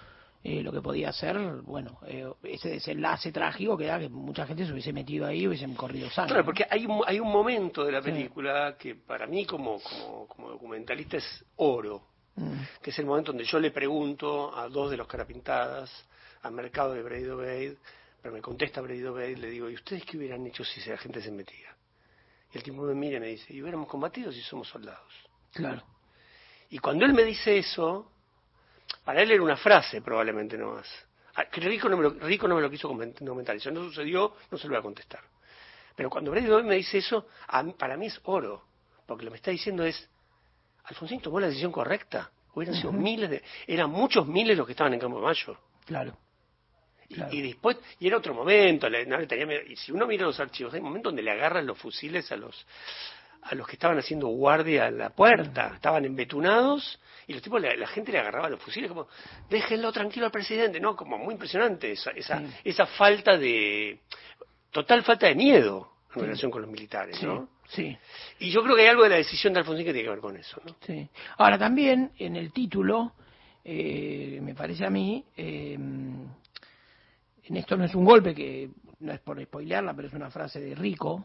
eh, lo que podía ser, bueno, eh, ese desenlace trágico que da que mucha gente se hubiese metido ahí y hubiesen corrido sangre. Claro, porque hay un, hay un momento de la película que para mí como, como, como documentalista es oro, mm. que es el momento donde yo le pregunto a dos de los carapintadas, al mercado de Brady Bade, pero me contesta Brady Bade, le digo, ¿y ustedes qué hubieran hecho si la gente se metía? Y el tipo me mira y me dice, ¿y hubiéramos combatido si somos soldados? Claro. Y cuando él me dice eso, para él era una frase, probablemente no más. Ah, Rico no me lo, Rico no me lo quiso comentar. Eso no sucedió, no se lo voy a contestar. Pero cuando Brady me dice eso, para mí es oro. Porque lo que me está diciendo es, Alfonsín tomó la decisión correcta. Hubieran sido miles de... Eran muchos miles los que estaban en Campo de Mayo. Claro. Y, después, y era otro momento, y si uno mira los archivos, hay momentos donde le agarran los fusiles a los a los que estaban haciendo guardia a la puerta, estaban embetunados y los tipos, la, gente le agarraba los fusiles como, déjenlo tranquilo al presidente, ¿no? Como muy impresionante esa, esa, esa falta de, total falta de miedo en relación con los militares, ¿no? Sí. Y yo creo que hay algo de la decisión de Alfonsín que tiene que ver con eso, ¿no? Sí. Ahora también en el título, eh, me parece a mí, eh, en esto no es un golpe que no es por spoilearla, pero es una frase de Rico,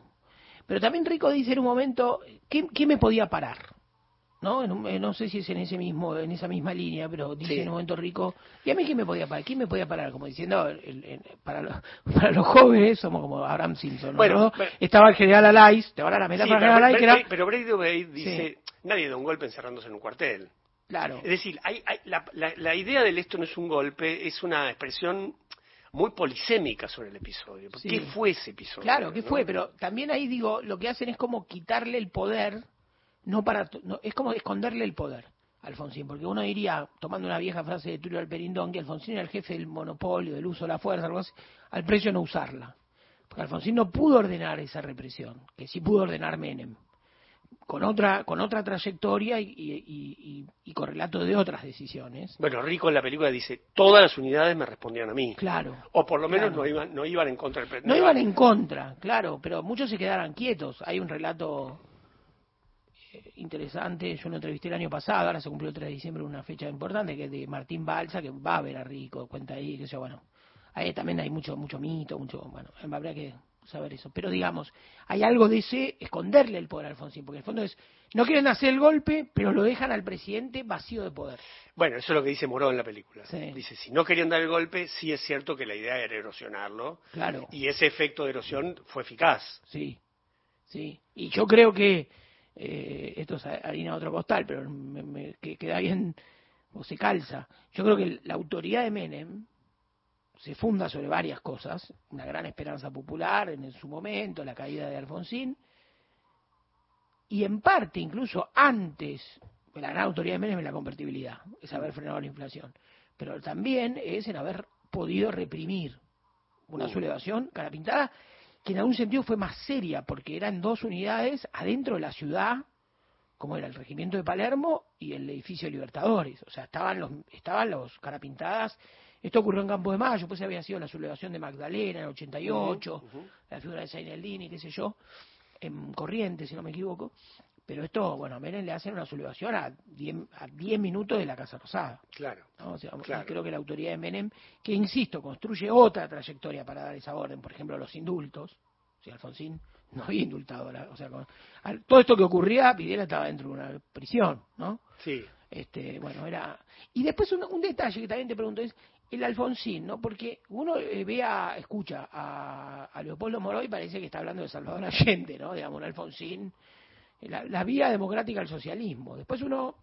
pero también Rico dice en un momento, ¿qué, qué me podía parar? ¿no? Eh, no sé si es en ese mismo, en esa misma línea, pero dice en un momento rico, ¿y a mí quién me podía parar? ¿Quién me podía parar? Como diciendo, para, los, <laughs> para los jóvenes somos como Abraham Simpson, Bueno, estaba el general Alais, te van a la metáfora general Alais, que era... Pero Brady dice, nadie da un golpe encerrándose en un cuartel. Claro. Es decir, hay, la, la, idea del esto no es un golpe, es una expresión muy polisémica sobre el episodio. ¿Qué fue ese episodio? Claro, ¿qué fue? Pero también ahí digo, lo que hacen es como quitarle el poder no para es como esconderle el poder Alfonsín, porque uno diría, tomando una vieja frase de Tulio Alperindón, que Alfonsín era el jefe del monopolio, del uso de la fuerza, algo así, al precio no usarla. Porque Alfonsín no pudo ordenar esa represión, que sí pudo ordenar Menem, con otra, con otra trayectoria y, y, y, correlato de otras decisiones. Bueno, Rico en la película dice, todas las unidades me respondían a mí. Claro. O por lo menos no, iban, no iban en contra del No iban en contra, claro, pero muchos se quedaron quietos. Hay un relato interesante. Yo lo entrevisté el año pasado, ahora se cumplió el 3 de diciembre, una fecha importante, que es de Martín Balsa, que va a ver a Rico, cuenta ahí, que sea, bueno, ahí también hay mucho, mucho mito, mucho, bueno, habría que saber eso. Pero digamos, hay algo de ese esconderle el poder a Alfonsín, porque en el fondo es, no quieren hacer el golpe, pero lo dejan al presidente vacío de poder. Bueno, eso es lo que dice Moró en la película. Dice, si no querían dar el golpe, sí es cierto que la idea era erosionarlo. Claro. Y ese efecto de erosión fue eficaz. Sí, sí. Y yo creo que eh, esto es harina otro costal, pero me, que queda bien o se calza. Yo creo que la autoridad de Menem se funda sobre varias cosas, una gran esperanza popular en, su momento, la caída de Alfonsín, y en parte incluso antes, la gran autoridad de Menem es la convertibilidad, es haber frenado la inflación, pero también es en haber podido reprimir una sublevación cara pintada que en algún sentido fue más seria, porque eran dos unidades adentro de la ciudad, como era el regimiento de Palermo y el edificio de Libertadores. O sea, estaban los, estaban los carapintadas. Esto ocurrió en Campo de Mayo, pues había sido la sublevación de Magdalena en el 88, la figura de Zainaldini, qué sé yo, en Corrientes, si no me equivoco. Pero esto, bueno, a Menem le hacen una sublevación a 10 a diez minutos de la Casa Rosada. Claro. O sea, Creo que la autoridad de Menem, que insisto, construye otra trayectoria para dar esa orden, por ejemplo, los indultos. si Alfonsín no había indultado. o sea, todo esto que ocurría, Videla estaba dentro de una prisión, ¿no? Sí. Este, bueno, era. Y después un, detalle que también te pregunto es el Alfonsín, ¿no? Porque uno eh, ve a, escucha a, a Leopoldo Moroy parece que está hablando de Salvador Allende, ¿no? Digamos, un Alfonsín la, vía democrática al socialismo. Después uno,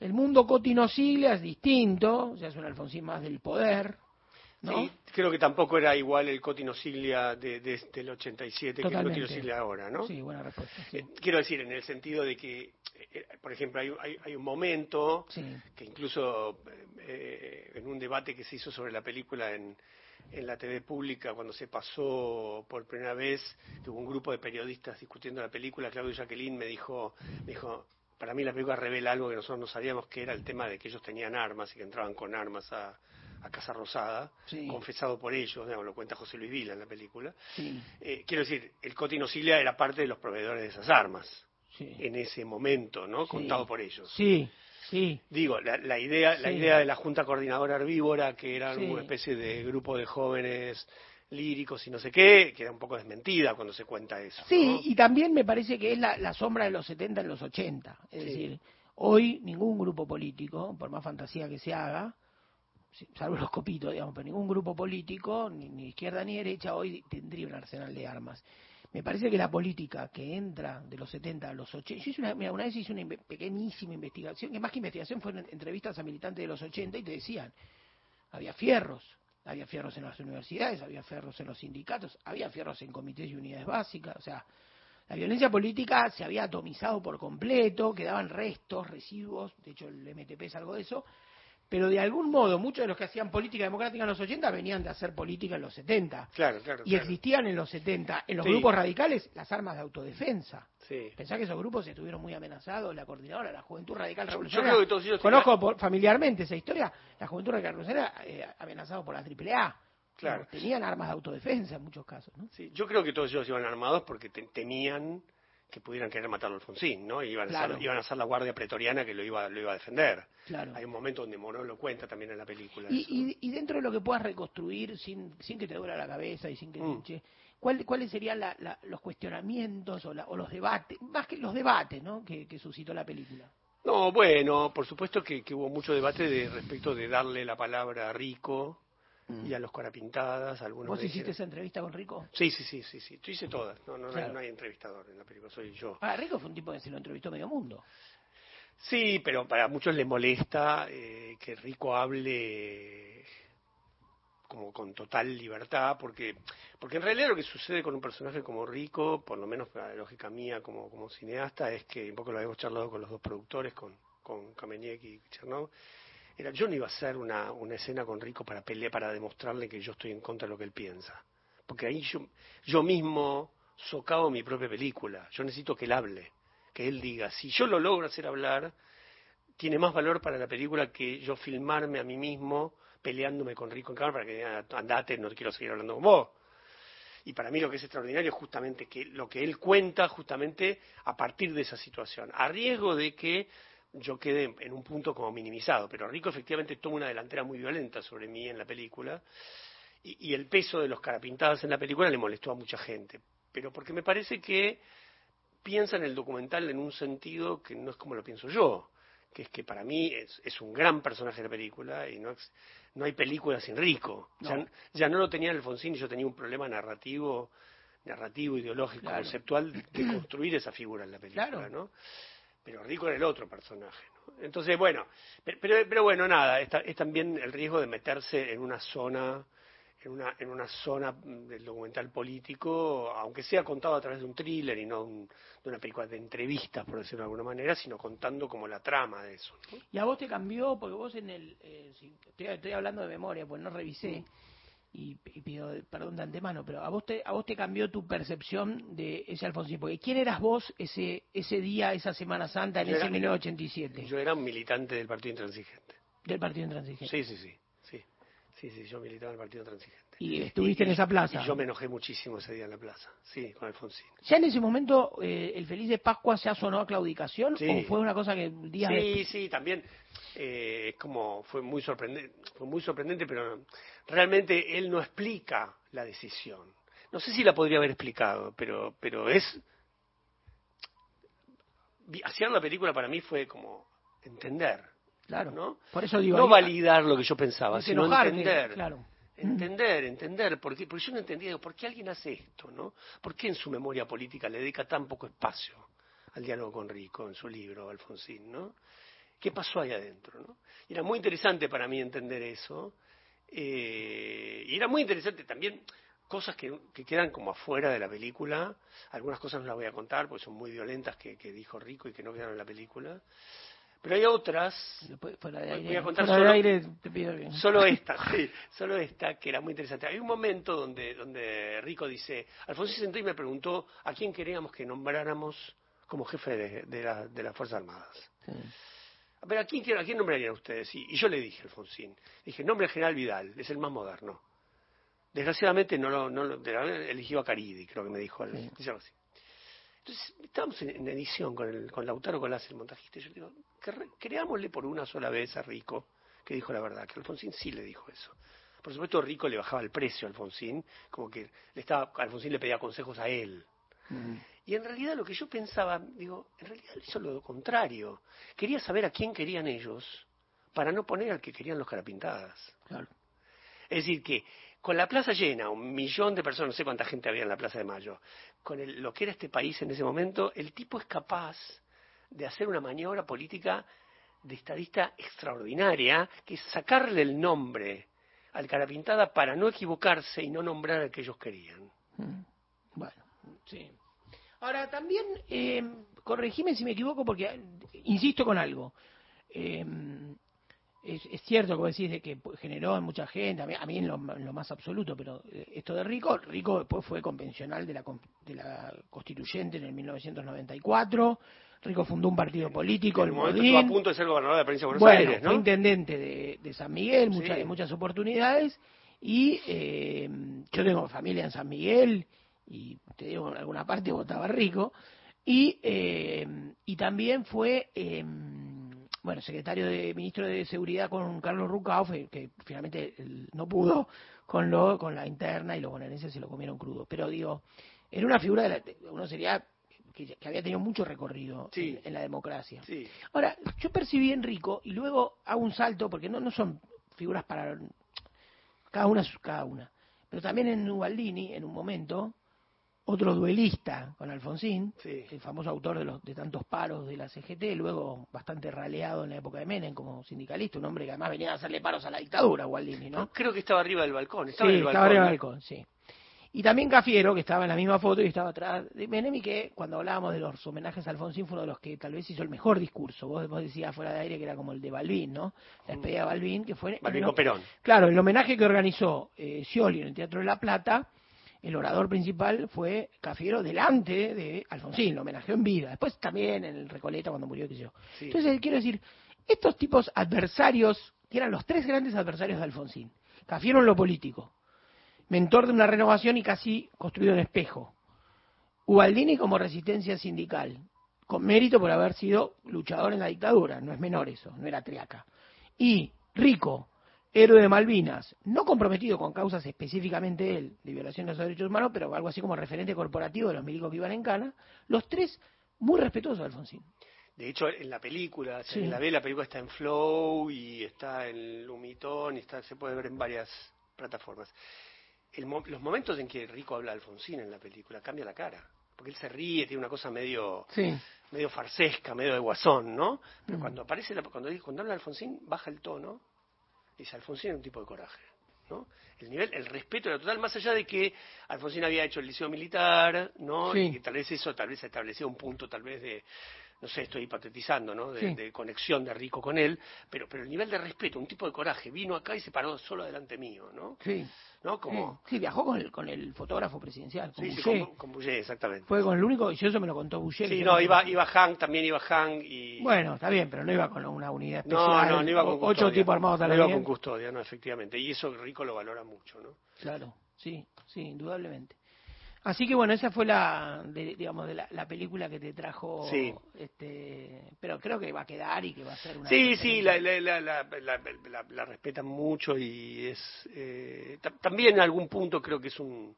el mundo Cotino es distinto, o sea, es un Alfonsín más del poder. ¿No? Sí, creo que tampoco era igual el Cotino Siglia de, del 87 que el Cotino Siglia ahora, ¿no? Sí, buena respuesta. Eh, quiero decir, en el sentido de que, eh, por ejemplo, hay, hay, un momento que incluso eh, en un debate que se hizo sobre la película en, en la TV pública cuando se pasó por primera vez, que hubo un grupo de periodistas discutiendo la película, Claudio Jacqueline me dijo, me dijo, para mí la película revela algo que nosotros no sabíamos, que era el tema de que ellos tenían armas y que entraban con armas a, Casa Rosada, confesado por ellos, digamos, lo cuenta José Luis Vila en la película. Eh, quiero decir, el Cotino Silia era parte de los proveedores de esas armas en ese momento, ¿no? Contado por ellos. Sí, Sí. Digo, la, idea, la idea de la Junta Coordinadora Herbívora, que era una especie de grupo de jóvenes líricos y no sé qué, que era un poco desmentida cuando se cuenta eso. Sí, y también me parece que es la, sombra de los 70 en los 80. Es decir, hoy ningún grupo político, por más fantasía que se haga, salvo los copitos, digamos, pero ningún grupo político, ni izquierda ni derecha, hoy tendría un arsenal de armas. Me parece que la política que entra de los 70 a los 80, yo hice una, mira, una vez hice una pequeñísima investigación, que más que investigación fueron entrevistas a militantes de los 80 y te decían, había fierros, había fierros en las universidades, había fierros en los sindicatos, había fierros en comités y unidades básicas, o sea, la violencia política se había atomizado por completo, quedaban restos, residuos, de hecho el MTP es algo de eso, pero de algún modo muchos de los que hacían política democrática en los 80 venían de hacer política en los 70. Claro, claro. Y existían en los 70, en los grupos radicales, las armas de autodefensa. Sí. Pensá que esos grupos estuvieron muy amenazados, la coordinadora, la Juventud Radical Revolucionaria. Yo creo que todos ellos Conozco familiarmente esa historia, la Juventud Radical Revolucionaria eh, amenazado por la AAA. Claro. Tenían armas de autodefensa en muchos casos, ¿no? Sí, yo creo que todos ellos iban armados porque temían que pudieran querer matar a Alfonsín, ¿no? Iban, a ser, iban a ser la guardia pretoriana que lo iba, lo iba a defender. Claro. Hay un momento donde Morón lo cuenta también en la película. Y, y, dentro de lo que puedas reconstruir sin, sin que te duela la cabeza y sin que mm. ¿cuáles serían los cuestionamientos o, los debates, más que los debates, ¿no? Que, suscitó la película? No, bueno, por supuesto que, que hubo mucho debate de respecto de darle la palabra a Rico y a los Carapintadas. Algunos ¿Vos hiciste esa entrevista con Rico? Sí, sí, sí, sí, sí. Yo hice todas. No, no, no, hay entrevistador en la película, soy yo. Ah, Rico fue un tipo que se lo entrevistó medio mundo. Sí, pero para muchos les molesta eh, que Rico hable como con total libertad, porque porque en realidad lo que sucede con un personaje como Rico, por lo menos para la lógica mía como, como cineasta, es que un poco lo habíamos charlado con los dos productores, con, con Kameniek y Chernov, yo no iba a hacer una, una escena con Rico para pelear, para demostrarle que yo estoy en contra de lo que él piensa. Porque ahí yo, yo mismo socavo mi propia película. Yo necesito que él hable, que él diga. Si yo lo logro hacer hablar, tiene más valor para la película que yo filmarme a mí mismo peleándome con Rico en cámara para que diga, andate, no quiero seguir hablando con vos. Y para mí lo que es extraordinario es justamente que lo que él cuenta justamente a partir de esa situación, a riesgo de que yo quedé en un punto como minimizado, pero Rico efectivamente toma una delantera muy violenta sobre mí en la película y, el peso de los carapintados en la película le molestó a mucha gente, pero porque me parece que piensa en el documental en un sentido que no es como lo pienso yo, que es que para mí es, un gran personaje de la película y no, no hay película sin Rico. Ya, no lo tenía Alfonsín y yo tenía un problema narrativo narrativo, ideológico, conceptual de <clears throat> construir esa figura en la película, ¿no? Pero Rico era el otro personaje. ¿no? Entonces, bueno, pero, pero bueno, nada, es, es, también el riesgo de meterse en una zona, en una, en una zona del documental político, aunque sea contado a través de un thriller y no de una película de entrevistas, por decirlo de alguna manera, sino contando como la trama de eso. ¿Y a vos te cambió? Porque vos en el, eh, estoy, hablando de memoria, pues no revisé. Mm y, pido perdón de antemano, pero a vos te, a vos te cambió tu percepción de ese Alfonsín, porque ¿quién eras vos ese, ese día, esa Semana Santa, en ese 1987? Yo era un militante del Partido Intransigente. ¿Del Partido Intransigente? Sí, sí, sí, sí, sí, sí yo militaba en el Partido Intransigente. ¿Y estuviste en esa plaza? Y yo me enojé muchísimo ese día en la plaza, sí, con Alfonsín. ¿Ya en ese momento eh, el Feliz de Pascua se sonó a claudicación o fue una cosa que día Sí, sí, también eh, es como fue muy sorprendente, fue muy sorprendente, pero realmente él no explica la decisión. No sé si la podría haber explicado, pero pero es hacer la película para mí fue como entender, claro, ¿no? Por eso digo, no validar lo que yo pensaba, sino entender. Claro entender, entender, porque, porque yo no entendía, ¿por qué alguien hace esto? ¿no? ¿Por qué en su memoria política le dedica tan poco espacio al diálogo con Rico, en su libro, Alfonsín? ¿no? ¿Qué pasó ahí adentro? ¿no? Y era muy interesante para mí entender eso, eh, y era muy interesante también cosas que, que, quedan como afuera de la película, algunas cosas no las voy a contar porque son muy violentas que dijo Rico y que no quedaron en la película, pero hay otras. voy a contar solo, <laughs> esta, sí, solo esta, que era muy interesante. Hay un momento donde, donde Rico dice: Alfonso se sentó y me preguntó a quién queríamos que nombráramos como jefe de, de, de las Fuerzas Armadas. A ver, ¿a quién, ¿a quién nombrarían ustedes? Y, yo le dije, Alfonsín, dije, nombre al general Vidal, es el más moderno. Desgraciadamente no lo, no lo eligió a Caridi, creo que me dijo. Sí. así. Entonces, estábamos en, edición con, el, con Lautaro Colás, el montajista, y yo digo, creámosle por una sola vez a Rico, que dijo la verdad, que Alfonsín sí le dijo eso. Por supuesto, Rico le bajaba el precio a Alfonsín, como que le estaba, Alfonsín le pedía consejos a él. Y en realidad lo que yo pensaba, digo, en realidad hizo lo contrario. Quería saber a quién querían ellos para no poner al que querían los carapintadas. Claro. Es decir, que con la plaza llena, un millón de personas, no sé cuánta gente había en la Plaza de Mayo, con lo que era este país en ese momento, el tipo es capaz de hacer una maniobra política de estadista extraordinaria, que es sacarle el nombre al Carapintada para no equivocarse y no nombrar al que ellos querían. Mm. Bueno, sí. Ahora, también, eh, corregime si me equivoco, porque insisto con algo. Eh, es, cierto, como decís, de que generó en mucha gente, a mí, en, lo, más absoluto, pero eh, esto de Rico, Rico después fue convencional de la, de la constituyente en el 1994. Rico fundó un partido político, el, Modín. a punto de ser gobernador de la provincia de Buenos Aires, ¿no? fue intendente de, San Miguel, muchas, muchas oportunidades. Y eh, yo tengo familia en San Miguel y te digo, en alguna parte votaba Rico. Y, eh, y también fue bueno, secretario de ministro de Seguridad con Carlos Rucauf, que finalmente no pudo con lo con la interna y los bonaerenses se lo comieron crudo. Pero digo, era una figura de la, uno sería que, había tenido mucho recorrido en, la democracia. Ahora, yo percibí en Rico y luego hago un salto porque no no son figuras para cada una cada una, pero también en Ubaldini en un momento otro duelista con Alfonsín, el famoso autor de, los, de tantos paros de la CGT, luego bastante raleado en la época de Menem como sindicalista, un hombre que además venía a hacerle paros a la dictadura, Gualdini, ¿no? Creo que estaba arriba del balcón. Estaba sí, estaba arriba del balcón, sí. Y también Cafiero, que estaba en la misma foto y estaba atrás de Menem, y que cuando hablábamos de los homenajes a Alfonsín fue uno de los que tal vez hizo el mejor discurso. Vos, vos decías fuera de aire que era como el de Balbín, ¿no? La despedida de Balbín, que fue... Balbín con Perón. Claro, el homenaje que organizó eh, Scioli en el Teatro de la Plata el orador principal fue Cafiero delante de Alfonsín, lo homenajeó en vida. Después también en el Recoleta cuando murió, qué sé yo. Entonces, quiero decir, estos tipos adversarios, que eran los tres grandes adversarios de Alfonsín, Cafiero en lo político, mentor de una renovación y casi construido en espejo. Ubaldini como resistencia sindical, con mérito por haber sido luchador en la dictadura, no es menor eso, no era triaca. Y Rico, héroe de Malvinas, no comprometido con causas específicamente él de violación de los derechos humanos, pero algo así como referente corporativo de los milicos que iban en Cana, los tres muy respetuosos de Alfonsín. De hecho, en la película, si la ve, la película está en Flow y está en Lumitón y está, se puede ver en varias plataformas. los momentos en que Rico habla a Alfonsín en la película cambia la cara, porque él se ríe, tiene una cosa medio medio farsesca, medio de guasón, ¿no? Pero cuando aparece, la, cuando, cuando habla Alfonsín, baja el tono dice Alfonsín era un tipo de coraje. ¿no? El nivel, el respeto era total, más allá de que Alfonsín había hecho el liceo militar, ¿no? Y que tal vez eso tal vez establecía un punto tal vez de, no sé, estoy hipotetizando, ¿no? De, conexión de Rico con él, pero, pero el nivel de respeto, un tipo de coraje, vino acá y se paró solo delante mío, ¿no? Sí. ¿no? Como... Sí, viajó con el, con el fotógrafo presidencial, con sí, Sí, con, con exactamente. Fue con el único, y eso me lo contó Boucher. Sí, no, iba, iba Hank, también iba Hank y... Bueno, está bien, pero no iba con una unidad especial. No, no, no iba con custodia. Ocho tipos armados también. No iba con custodia, no, efectivamente. Y eso Rico lo valora mucho, ¿no? Claro, sí, sí, indudablemente. Así que bueno, esa fue la, digamos, de la, película que te trajo, sí. este, pero creo que va a quedar y que va a ser una. Sí, sí, la, la, la, respetan mucho y es eh, también en algún punto creo que es un,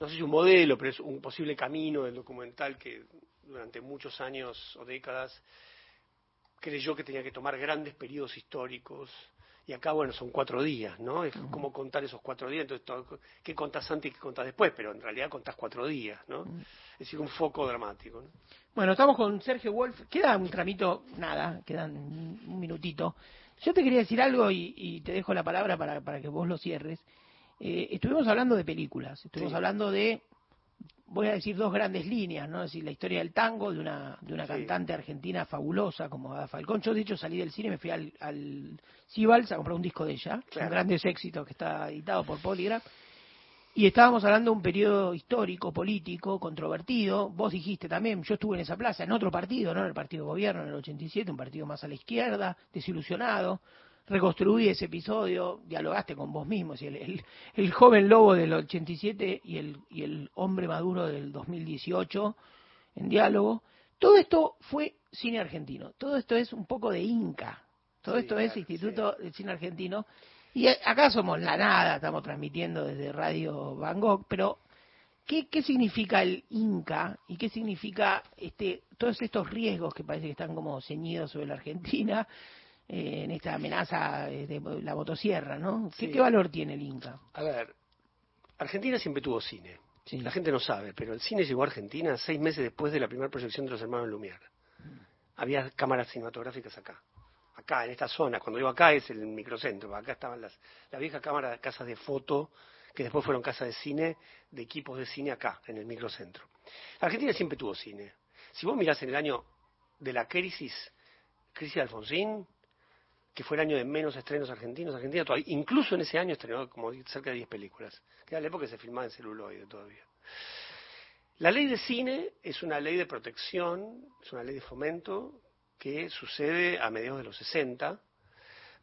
no sé si un modelo, pero es un posible camino del documental que durante muchos años o décadas creyó que tenía que tomar grandes periodos históricos y acá, bueno, son cuatro días, ¿no? Es como contar esos cuatro días, entonces, ¿qué contás antes y qué contás después? Pero en realidad contás cuatro días, ¿no? Es decir, un foco dramático, ¿no? Bueno, estamos con Sergio Wolf. Queda un tramito, nada, quedan un minutito. Yo te quería decir algo y, te dejo la palabra para, para que vos lo cierres. Eh, estuvimos hablando de películas, estuvimos hablando de voy a decir dos grandes líneas, ¿no? Es decir, la historia del tango de una, de una cantante argentina fabulosa como Ada Falcón. Yo, de hecho, salí del cine, me fui al, al Cibals a comprar un disco de ella, un grandes éxitos que está editado por Polygraph. Y estábamos hablando de un periodo histórico, político, controvertido. Vos dijiste también, yo estuve en esa plaza, en otro partido, ¿no? En el partido gobierno, en el 87, un partido más a la izquierda, desilusionado reconstruí ese episodio, dialogaste con vos mismo, el, el, joven lobo del 87 y el, y el hombre maduro del 2018 en diálogo. Todo esto fue cine argentino, todo esto es un poco de Inca, todo esto es Instituto de Cine Argentino. Y acá somos la nada, estamos transmitiendo desde Radio Van Gogh, pero ¿qué, qué significa el Inca y qué significa este, todos estos riesgos que parece que están como ceñidos sobre la Argentina? Eh, en esta amenaza de la motosierra, ¿no? ¿Qué, valor tiene el Inca? A ver, Argentina siempre tuvo cine. La gente no sabe, pero el cine llegó a Argentina seis meses después de la primera proyección de los hermanos Lumière. Había cámaras cinematográficas acá. Acá, en esta zona. Cuando digo acá es el microcentro. Acá estaban las, la vieja cámara, casas de foto, que después fueron casas de cine, de equipos de cine acá, en el microcentro. Argentina siempre tuvo cine. Si vos mirás en el año de la crisis, crisis de Alfonsín, que fue el año de menos estrenos argentinos. Argentina todavía, incluso en ese año estrenó como cerca de 10 películas, que era la época que se filmaba en celuloide todavía. La ley de cine es una ley de protección, es una ley de fomento que sucede a mediados de los 60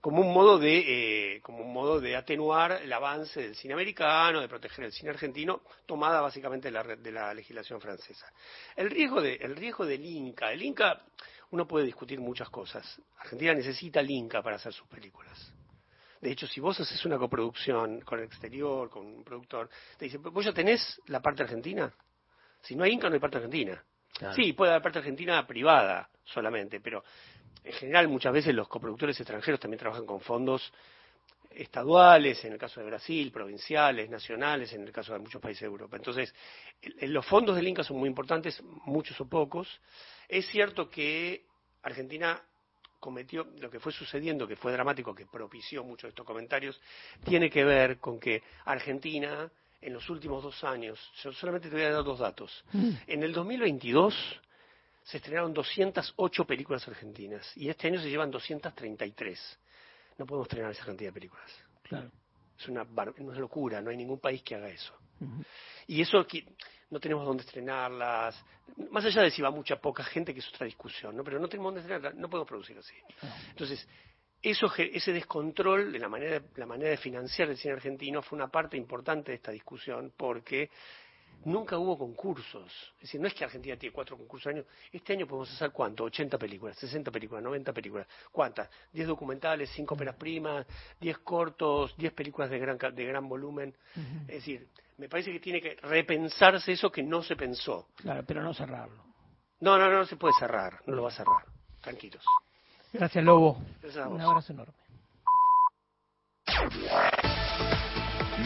como un modo de eh, como un modo de atenuar el avance del cine americano, de proteger el cine argentino, tomada básicamente de la, de la legislación francesa. El riesgo de el riesgo del Inca, el Inca uno puede discutir muchas cosas. Argentina necesita el Inca para hacer sus películas. De hecho, si vos haces una coproducción con el exterior, con un productor, te dicen, ¿vos ya tenés la parte argentina? Si no hay Inca, no hay parte argentina. Sí, puede haber parte argentina privada solamente, pero en general muchas veces los coproductores extranjeros también trabajan con fondos estaduales, en el caso de Brasil, provinciales, nacionales, en el caso de muchos países de Europa. Entonces, los fondos del Inca son muy importantes, muchos o pocos. Es cierto que Argentina cometió lo que fue sucediendo, que fue dramático, que propició muchos de estos comentarios, tiene que ver con que Argentina en los últimos dos años, yo solamente te voy a dar dos datos. Mm. En el 2022 se estrenaron 208 películas argentinas y este año se llevan 233. No podemos estrenar esa cantidad de películas. Claro. Es una, una locura, no hay ningún país que haga eso. Y eso no tenemos dónde estrenarlas. Más allá de si va mucha poca gente, que es otra discusión, ¿no? Pero no tenemos dónde estrenarlas, no podemos producir así. Entonces, eso, ese descontrol de la manera, la manera de financiar el cine argentino fue una parte importante de esta discusión porque nunca hubo concursos. Es decir, no es que Argentina tiene cuatro concursos al año. Este año podemos hacer cuánto? 80 películas, 60 películas, 90 películas. ¿Cuántas? 10 documentales, 5 óperas primas, 10 cortos, 10 películas de gran, de gran volumen. Es decir, me parece que tiene que repensarse eso que no se pensó. Claro, pero no cerrarlo. No, no, no, no se puede cerrar. No lo va a cerrar. Tranquilos. Gracias, Lobo. Un abrazo enorme.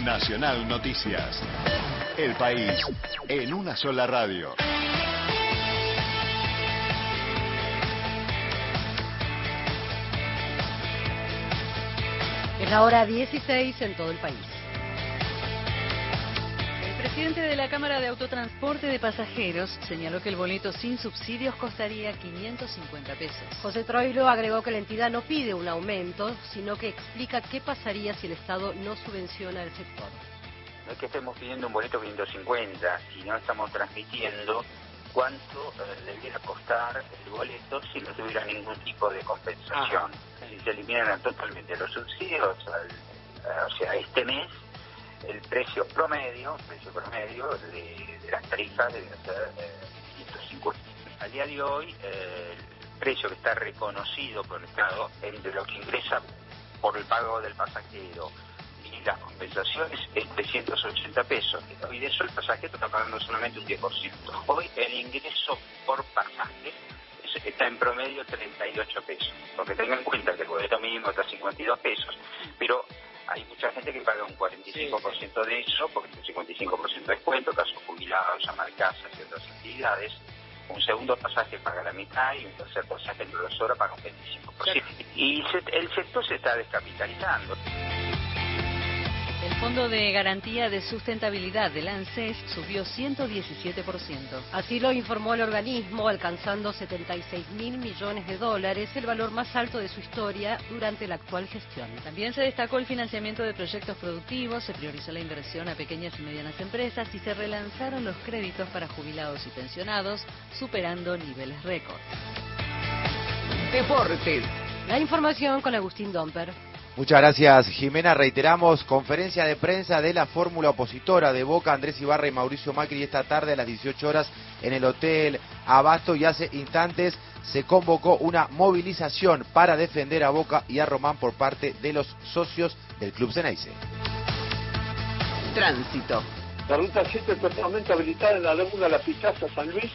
Nacional Noticias. El país en una sola radio. Es la hora 16 en todo el país. El presidente de la Cámara de Autotransporte de Pasajeros señaló que el boleto sin subsidios costaría 550 pesos. José Troilo agregó que la entidad no pide un aumento, sino que explica qué pasaría si el Estado no subvenciona el sector. No es que estemos pidiendo un boleto 550, sino estamos transmitiendo cuánto eh, debiera costar el boleto si no tuviera ningún tipo de compensación. Si se eliminan totalmente los subsidios, eh, o sea, este mes el precio promedio, precio promedio de, las tarifas debe ser eh, 150. A día de hoy, eh, el precio que está reconocido por el Estado entre lo que ingresa por el pago del pasajero las compensaciones es 380 pesos. Y de eso el pasajero está pagando solamente un 10%. Hoy el ingreso por pasaje está en promedio 38 pesos. Porque tengan en cuenta que el boleto mínimo está a 52 pesos, pero hay mucha gente que paga un 45% de eso, porque es un 55% de descuento, casos jubilados, ama de casas y otras actividades. Un segundo pasaje paga la mitad y un tercer pasaje en dos horas paga un 25%. Y el sector se está descapitalizando. El Fondo de Garantía de Sustentabilidad del ANSES subió 117%. Así lo informó el organismo, alcanzando 76 mil millones de dólares, el valor más alto de su historia durante la actual gestión. También se destacó el financiamiento de proyectos productivos, se priorizó la inversión a pequeñas y medianas empresas y se relanzaron los créditos para jubilados y pensionados, superando niveles récord. Deportes. La información con Agustín Domper. Muchas gracias, Jimena. Reiteramos, conferencia de prensa de la fórmula opositora de Boca, Andrés Ibarra y Mauricio Macri, esta tarde a las 18 horas en el Hotel Abasto y hace instantes se convocó una movilización para defender a Boca y a Román por parte de los socios del Club Ceneice. Tránsito. La ruta 7 totalmente habilitada en la laguna La Picaza San Luis,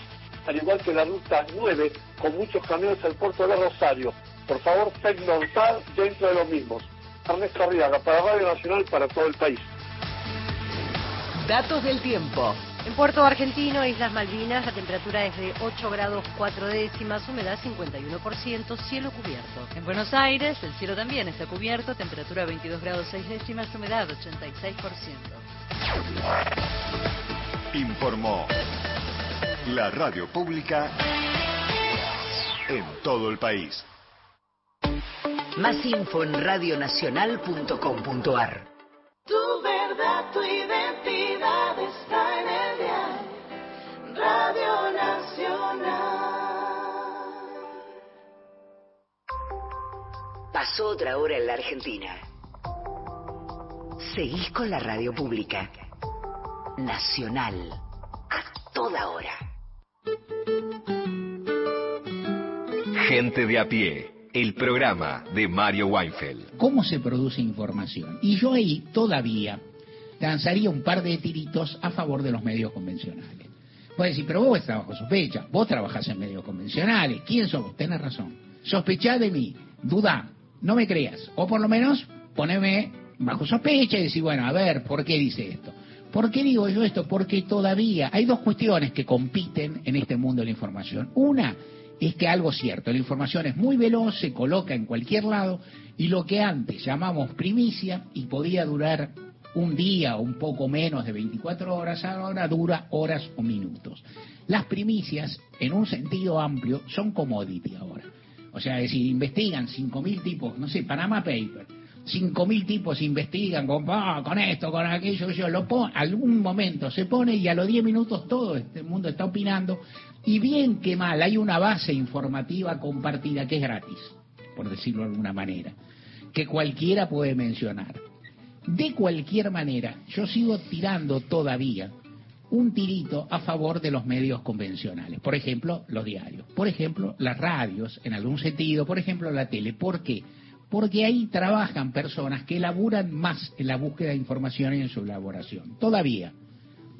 al igual que la ruta 9, con muchos camiones al puerto de Rosario por favor, tecnología dentro de los mismos. Ernesto Arriaga, para Radio Nacional, para todo el país. Datos del tiempo. En Puerto Argentino, Islas Malvinas, la temperatura es de 8 grados 4 décimas, humedad 51%, cielo cubierto. En Buenos Aires, el cielo también está cubierto, temperatura 22 grados 6 décimas, humedad 86%. Informó la radio pública en todo el país. Más info en radionacional.com.ar. Tu verdad, tu identidad está en el diario Radio Nacional. Pasó otra hora en la Argentina. Seguís con la radio pública. Nacional. A toda hora. Gente de a pie, el programa de Mario Weinfeld. ¿Cómo se produce información? Y yo ahí todavía lanzaría un par de tiritos a favor de los medios convencionales. Puedes decir, pero vos estás bajo sospecha, vos trabajás en medios convencionales, ¿quién sos? Tenés razón. Sospechá de mí, duda, no me creas, o por lo menos poneme bajo sospecha y decir, bueno, a ver, ¿por qué dice esto? ¿Por qué digo yo esto? Porque todavía hay dos cuestiones que compiten en este mundo de la información. Una es que algo cierto, la información es muy veloz, se coloca en cualquier lado y lo que antes llamamos primicia y podía durar un día o un poco menos de 24 horas, ahora dura horas o minutos. Las primicias, en un sentido amplio, son commodity ahora. O sea, es decir, investigan 5.000 tipos, no sé, Panama Paper, 5.000 tipos investigan con, ah, con esto, con aquello, yo lo pongo, algún momento se pone y a los 10 minutos todo este mundo está opinando y bien que mal, hay una base informativa compartida que es gratis, por decirlo de alguna manera, que cualquiera puede mencionar. De cualquier manera, yo sigo tirando todavía un tirito a favor de los medios convencionales. Por ejemplo, los diarios. Por ejemplo, las radios, en algún sentido. Por ejemplo, la tele. ¿Por qué? Porque ahí trabajan personas que elaboran más en la búsqueda de información y en su elaboración. Todavía.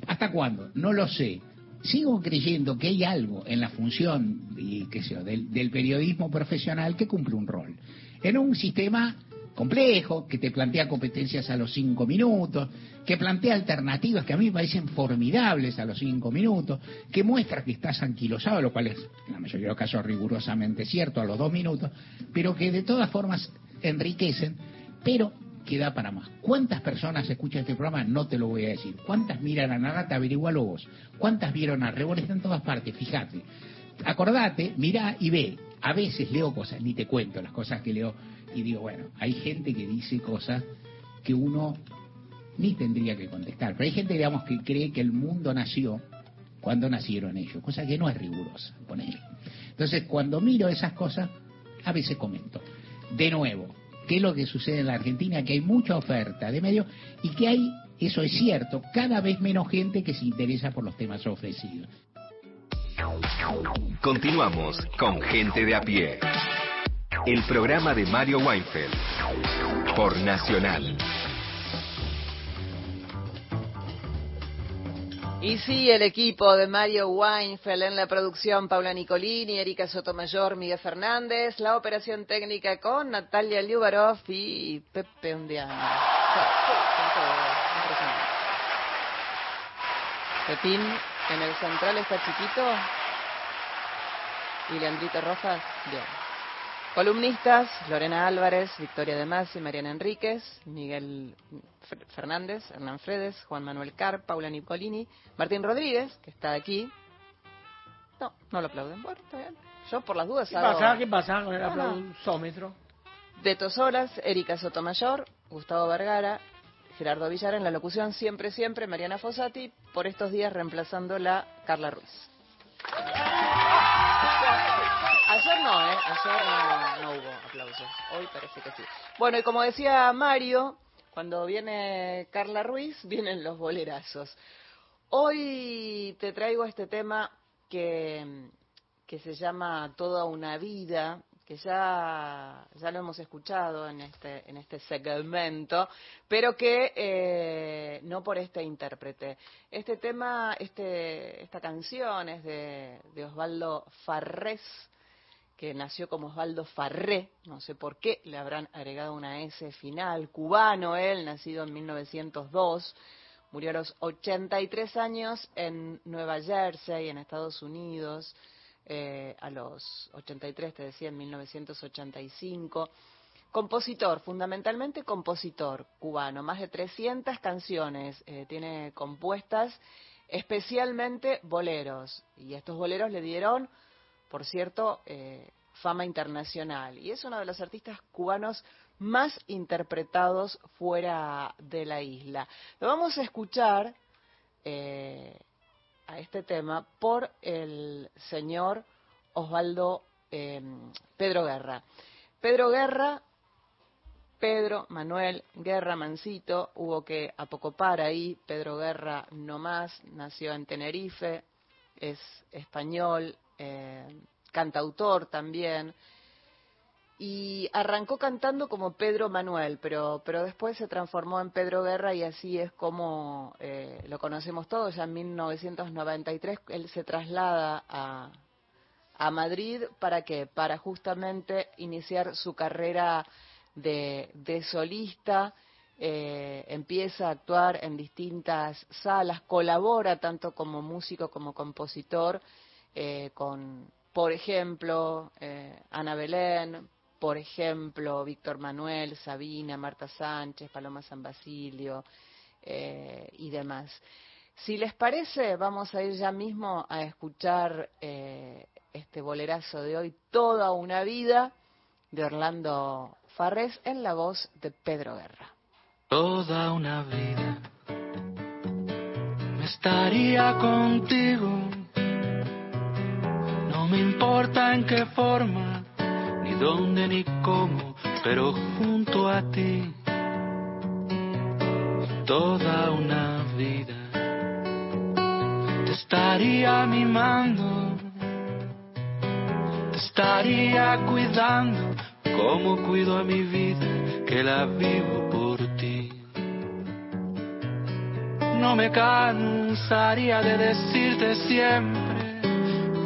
¿Hasta cuándo? No lo sé sigo creyendo que hay algo en la función y, qué sé del, del, periodismo profesional que cumple un rol. En un sistema complejo, que te plantea competencias a los cinco minutos, que plantea alternativas que a mí me parecen formidables a los cinco minutos, que muestra que estás anquilosado, lo cual es en la mayoría de los casos rigurosamente cierto a los dos minutos, pero que de todas formas enriquecen, pero queda para más. ¿Cuántas personas escuchan este programa? No te lo voy a decir. ¿Cuántas miran a Narata? Averigualo vos. ¿Cuántas vieron a Rebol? Está en todas partes, fíjate. Acordate, mira y ve. A veces leo cosas, ni te cuento las cosas que leo, y digo, bueno, hay gente que dice cosas que uno ni tendría que contestar. Pero hay gente, digamos, que cree que el mundo nació cuando nacieron ellos, cosa que no es rigurosa, poner. Entonces, cuando miro esas cosas, a veces comento. De nuevo, ¿Qué es lo que sucede en la Argentina? Que hay mucha oferta de medios y que hay, eso es cierto, cada vez menos gente que se interesa por los temas ofrecidos. Continuamos con Gente de a pie. El programa de Mario Weinfeld por Nacional. Y sí, el equipo de Mario Weinfeld en la producción, Paula Nicolini, Erika Sotomayor, Miguel Fernández, la operación técnica con Natalia Liubarov y Pepe Undiano. Pepín en el central está chiquito y Leandrito Rojas, bien. Columnistas, Lorena Álvarez, Victoria de Masi, Mariana Enríquez, Miguel Fernández, Hernán Fredes, Juan Manuel Car, Paula Nicolini, Martín Rodríguez, que está aquí. No, no lo aplauden. Bueno, está bien. Yo por las dudas ¿Qué pasa? ¿Qué pasa con el aplausómetro? De Tosolas, Erika Sotomayor, Gustavo Vergara, Gerardo Villar en la locución Siempre Siempre, Mariana Fossati, por estos días reemplazándola Carla Ruiz. Ayer no, ¿eh? Ayer no, hubo aplausos. Hoy parece que sí. Bueno, y como decía Mario, cuando viene Carla Ruiz, vienen los bolerazos. Hoy te traigo este tema que, que se llama Toda una vida, que ya, ya lo hemos escuchado en este, en este segmento, pero que eh, no por este intérprete. Este tema, este, esta canción es de, Osvaldo Farrés, que nació como Osvaldo Farré, no sé por qué, le habrán agregado una S final, cubano él, nacido en 1902, murió a los 83 años en Nueva Jersey, en Estados Unidos, eh, a los 83, te decía, en 1985. Compositor, fundamentalmente compositor cubano, más de 300 canciones eh, tiene compuestas, especialmente boleros, y estos boleros le dieron por cierto, eh, fama internacional y es uno de los artistas cubanos más interpretados fuera de la isla. Lo vamos a escuchar eh, a este tema por el señor Osvaldo em, Pedro Guerra. Pedro Guerra, Pedro Manuel Guerra Mancito, hubo que apocopar ahí, Pedro Guerra no más, nació en Tenerife, es español, eh, cantautor también, y arrancó cantando como Pedro Manuel, pero, pero después se transformó en Pedro Guerra y así es como eh, lo conocemos todos. Ya en 1993 él se traslada a, a Madrid para qué? Para justamente iniciar su carrera de, de solista. Eh, empieza a actuar en distintas salas, colabora tanto como músico como compositor eh, con, por ejemplo, Ana Belén, por ejemplo, Víctor Manuel, Sabina, Marta Sánchez, Paloma San Basilio eh, y demás. Si les parece, vamos a ir ya mismo a escuchar eh, este bolerazo de hoy, Toda una vida, de Orlando Farrés, en la voz de Pedro Guerra. Toda una vida me estaría contigo, me importa en qué forma ni dónde ni cómo, pero junto a ti toda una vida te estaría mimando, te estaría cuidando como cuido a mi vida que la vivo por ti. No me cansaría de decirte siempre,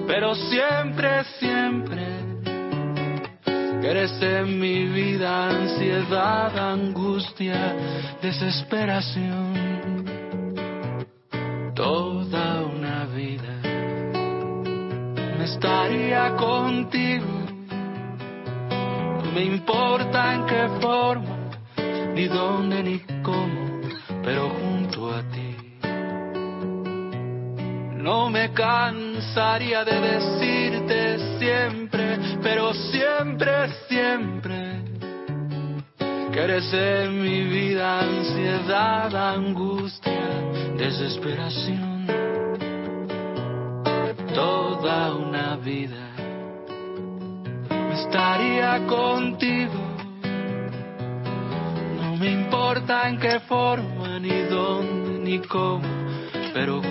pero siempre, siempre eres en mi vida ansiedad, angustia, desesperación. Toda una vida me estaría contigo. No me importa en qué forma, ni dónde, ni cómo, pero junto a ti. No me cansaría de decirte siempre pero siempre, siempre que eres en mi vida ansiedad, angustia, desesperación. Toda una vida estaría contigo. No me importa en qué forma, ni dónde, ni cómo, pero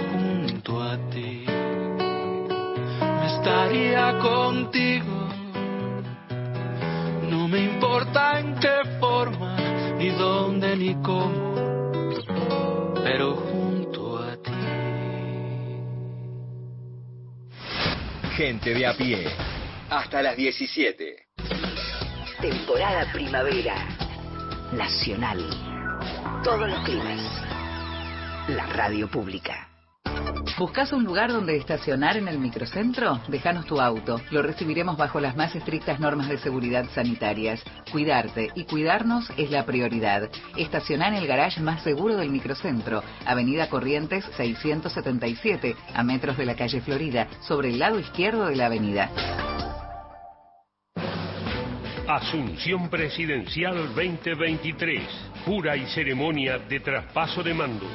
estaría contigo me importa en qué forma, ni dónde, ni cómo, pero junto a ti. Gente de a pie, hasta las 17. Temporada primavera. Nacional. Todos los climas. La radio pública. ¿Buscas un lugar donde estacionar en el microcentro? Déjanos tu auto. Lo recibiremos bajo las más estrictas normas de seguridad sanitarias. Cuidarte y cuidarnos es la prioridad. Estaciona en el garage más seguro del microcentro, Avenida Corrientes 677, a metros de la calle Florida, sobre el lado izquierdo de la avenida. Asunción Presidencial 2023. Jura y ceremonia de traspaso de mando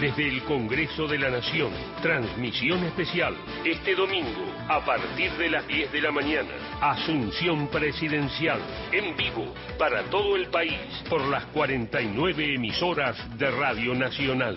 desde el Congreso de la Nación. Transmisión especial este domingo a partir de las 10 de la mañana. Asunción Presidencial en vivo para todo el país por las 49 emisoras de Radio Nacional.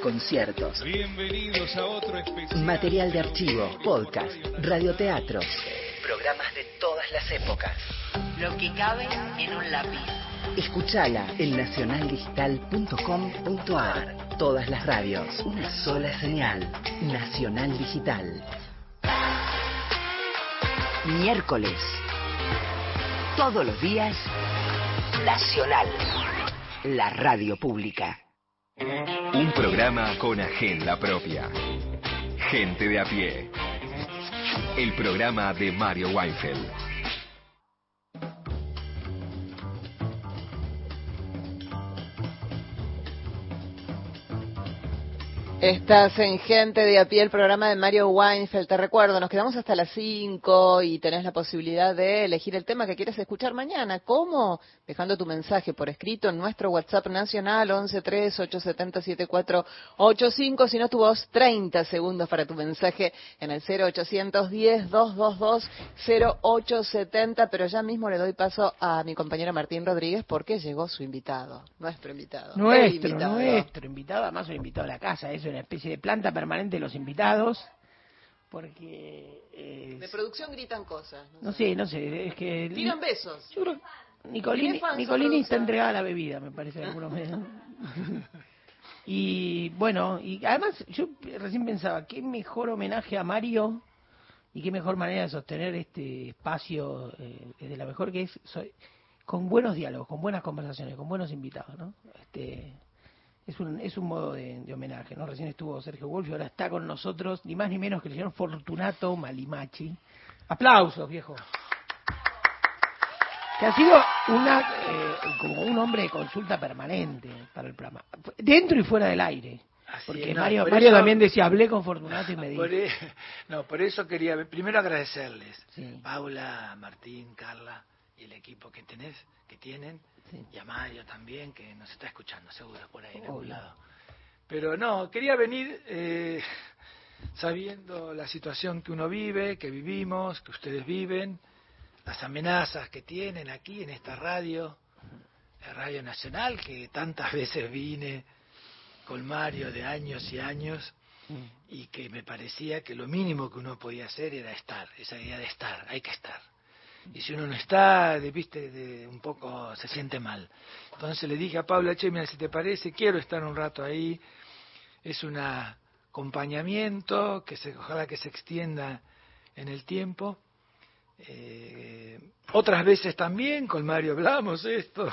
conciertos. Bienvenidos a otro especial. Material de archivo, podcast, radioteatros programas de todas las épocas. Lo que cabe en un lápiz. Escuchala en nacionaldigital.com.ar. Todas las radios, una sola señal. Nacional Digital. miércoles. Todos los días, Nacional, la radio pública. Un programa con agenda propia. Gente de a pie. El programa de Mario Weinfeld. Estás en Gente de a pie, el programa de Mario Weinfeld. Te recuerdo, nos quedamos hasta las 5 y tenés la posibilidad de elegir el tema que quieres escuchar mañana. ¿Cómo? Dejando tu mensaje por escrito en nuestro WhatsApp nacional 113-870-7485. Si no, tu voz 30 segundos para tu mensaje en el 0810-222-0870. Pero ya mismo le doy paso a mi compañero Martín Rodríguez porque llegó su invitado, nuestro invitado. Nuestro, invitado. nuestro invitado, además un invitado a la casa. Eso una especie de planta permanente de los invitados, porque... De producción gritan cosas. No, sé, no sé, es que... Tiran besos. Yo creo Nicolini, Nicolini está entregada a la bebida, me parece, algunos Y bueno, y además yo recién pensaba, qué mejor homenaje a Mario y qué mejor manera de sostener este espacio eh, desde la mejor que es soy, con buenos diálogos, con buenas conversaciones, con buenos invitados, ¿no? Este, es un, es un modo de, homenaje, ¿no? Recién estuvo Sergio Wolf y ahora está con nosotros, ni más ni menos que el señor Fortunato Malimachi. Aplausos, viejo. Que ha sido una, eh, como un hombre de consulta permanente para el programa, dentro y fuera del aire. Porque Mario, Mario también decía, hablé con Fortunato y me <laughs> dijo. E, no, por eso quería primero agradecerles, Paula, Martín, Carla y el equipo que tenés, que tienen y a Mario también, que nos está escuchando seguro por ahí en algún lado. Pero no, quería venir eh, sabiendo la situación que uno vive, que vivimos, que ustedes viven, las amenazas que tienen aquí en esta radio, la Radio Nacional, que tantas <laughs> veces vine con Mario de años y años y que me parecía que lo mínimo que uno podía hacer era estar, esa idea de estar, hay que estar y si uno no está, de, viste, de, un poco se siente mal. Entonces le dije a Paula, che, mira, si te parece, quiero estar un rato ahí. Es un acompañamiento que se, ojalá que se extienda en el tiempo. Eh, otras veces también con Mario hablamos esto,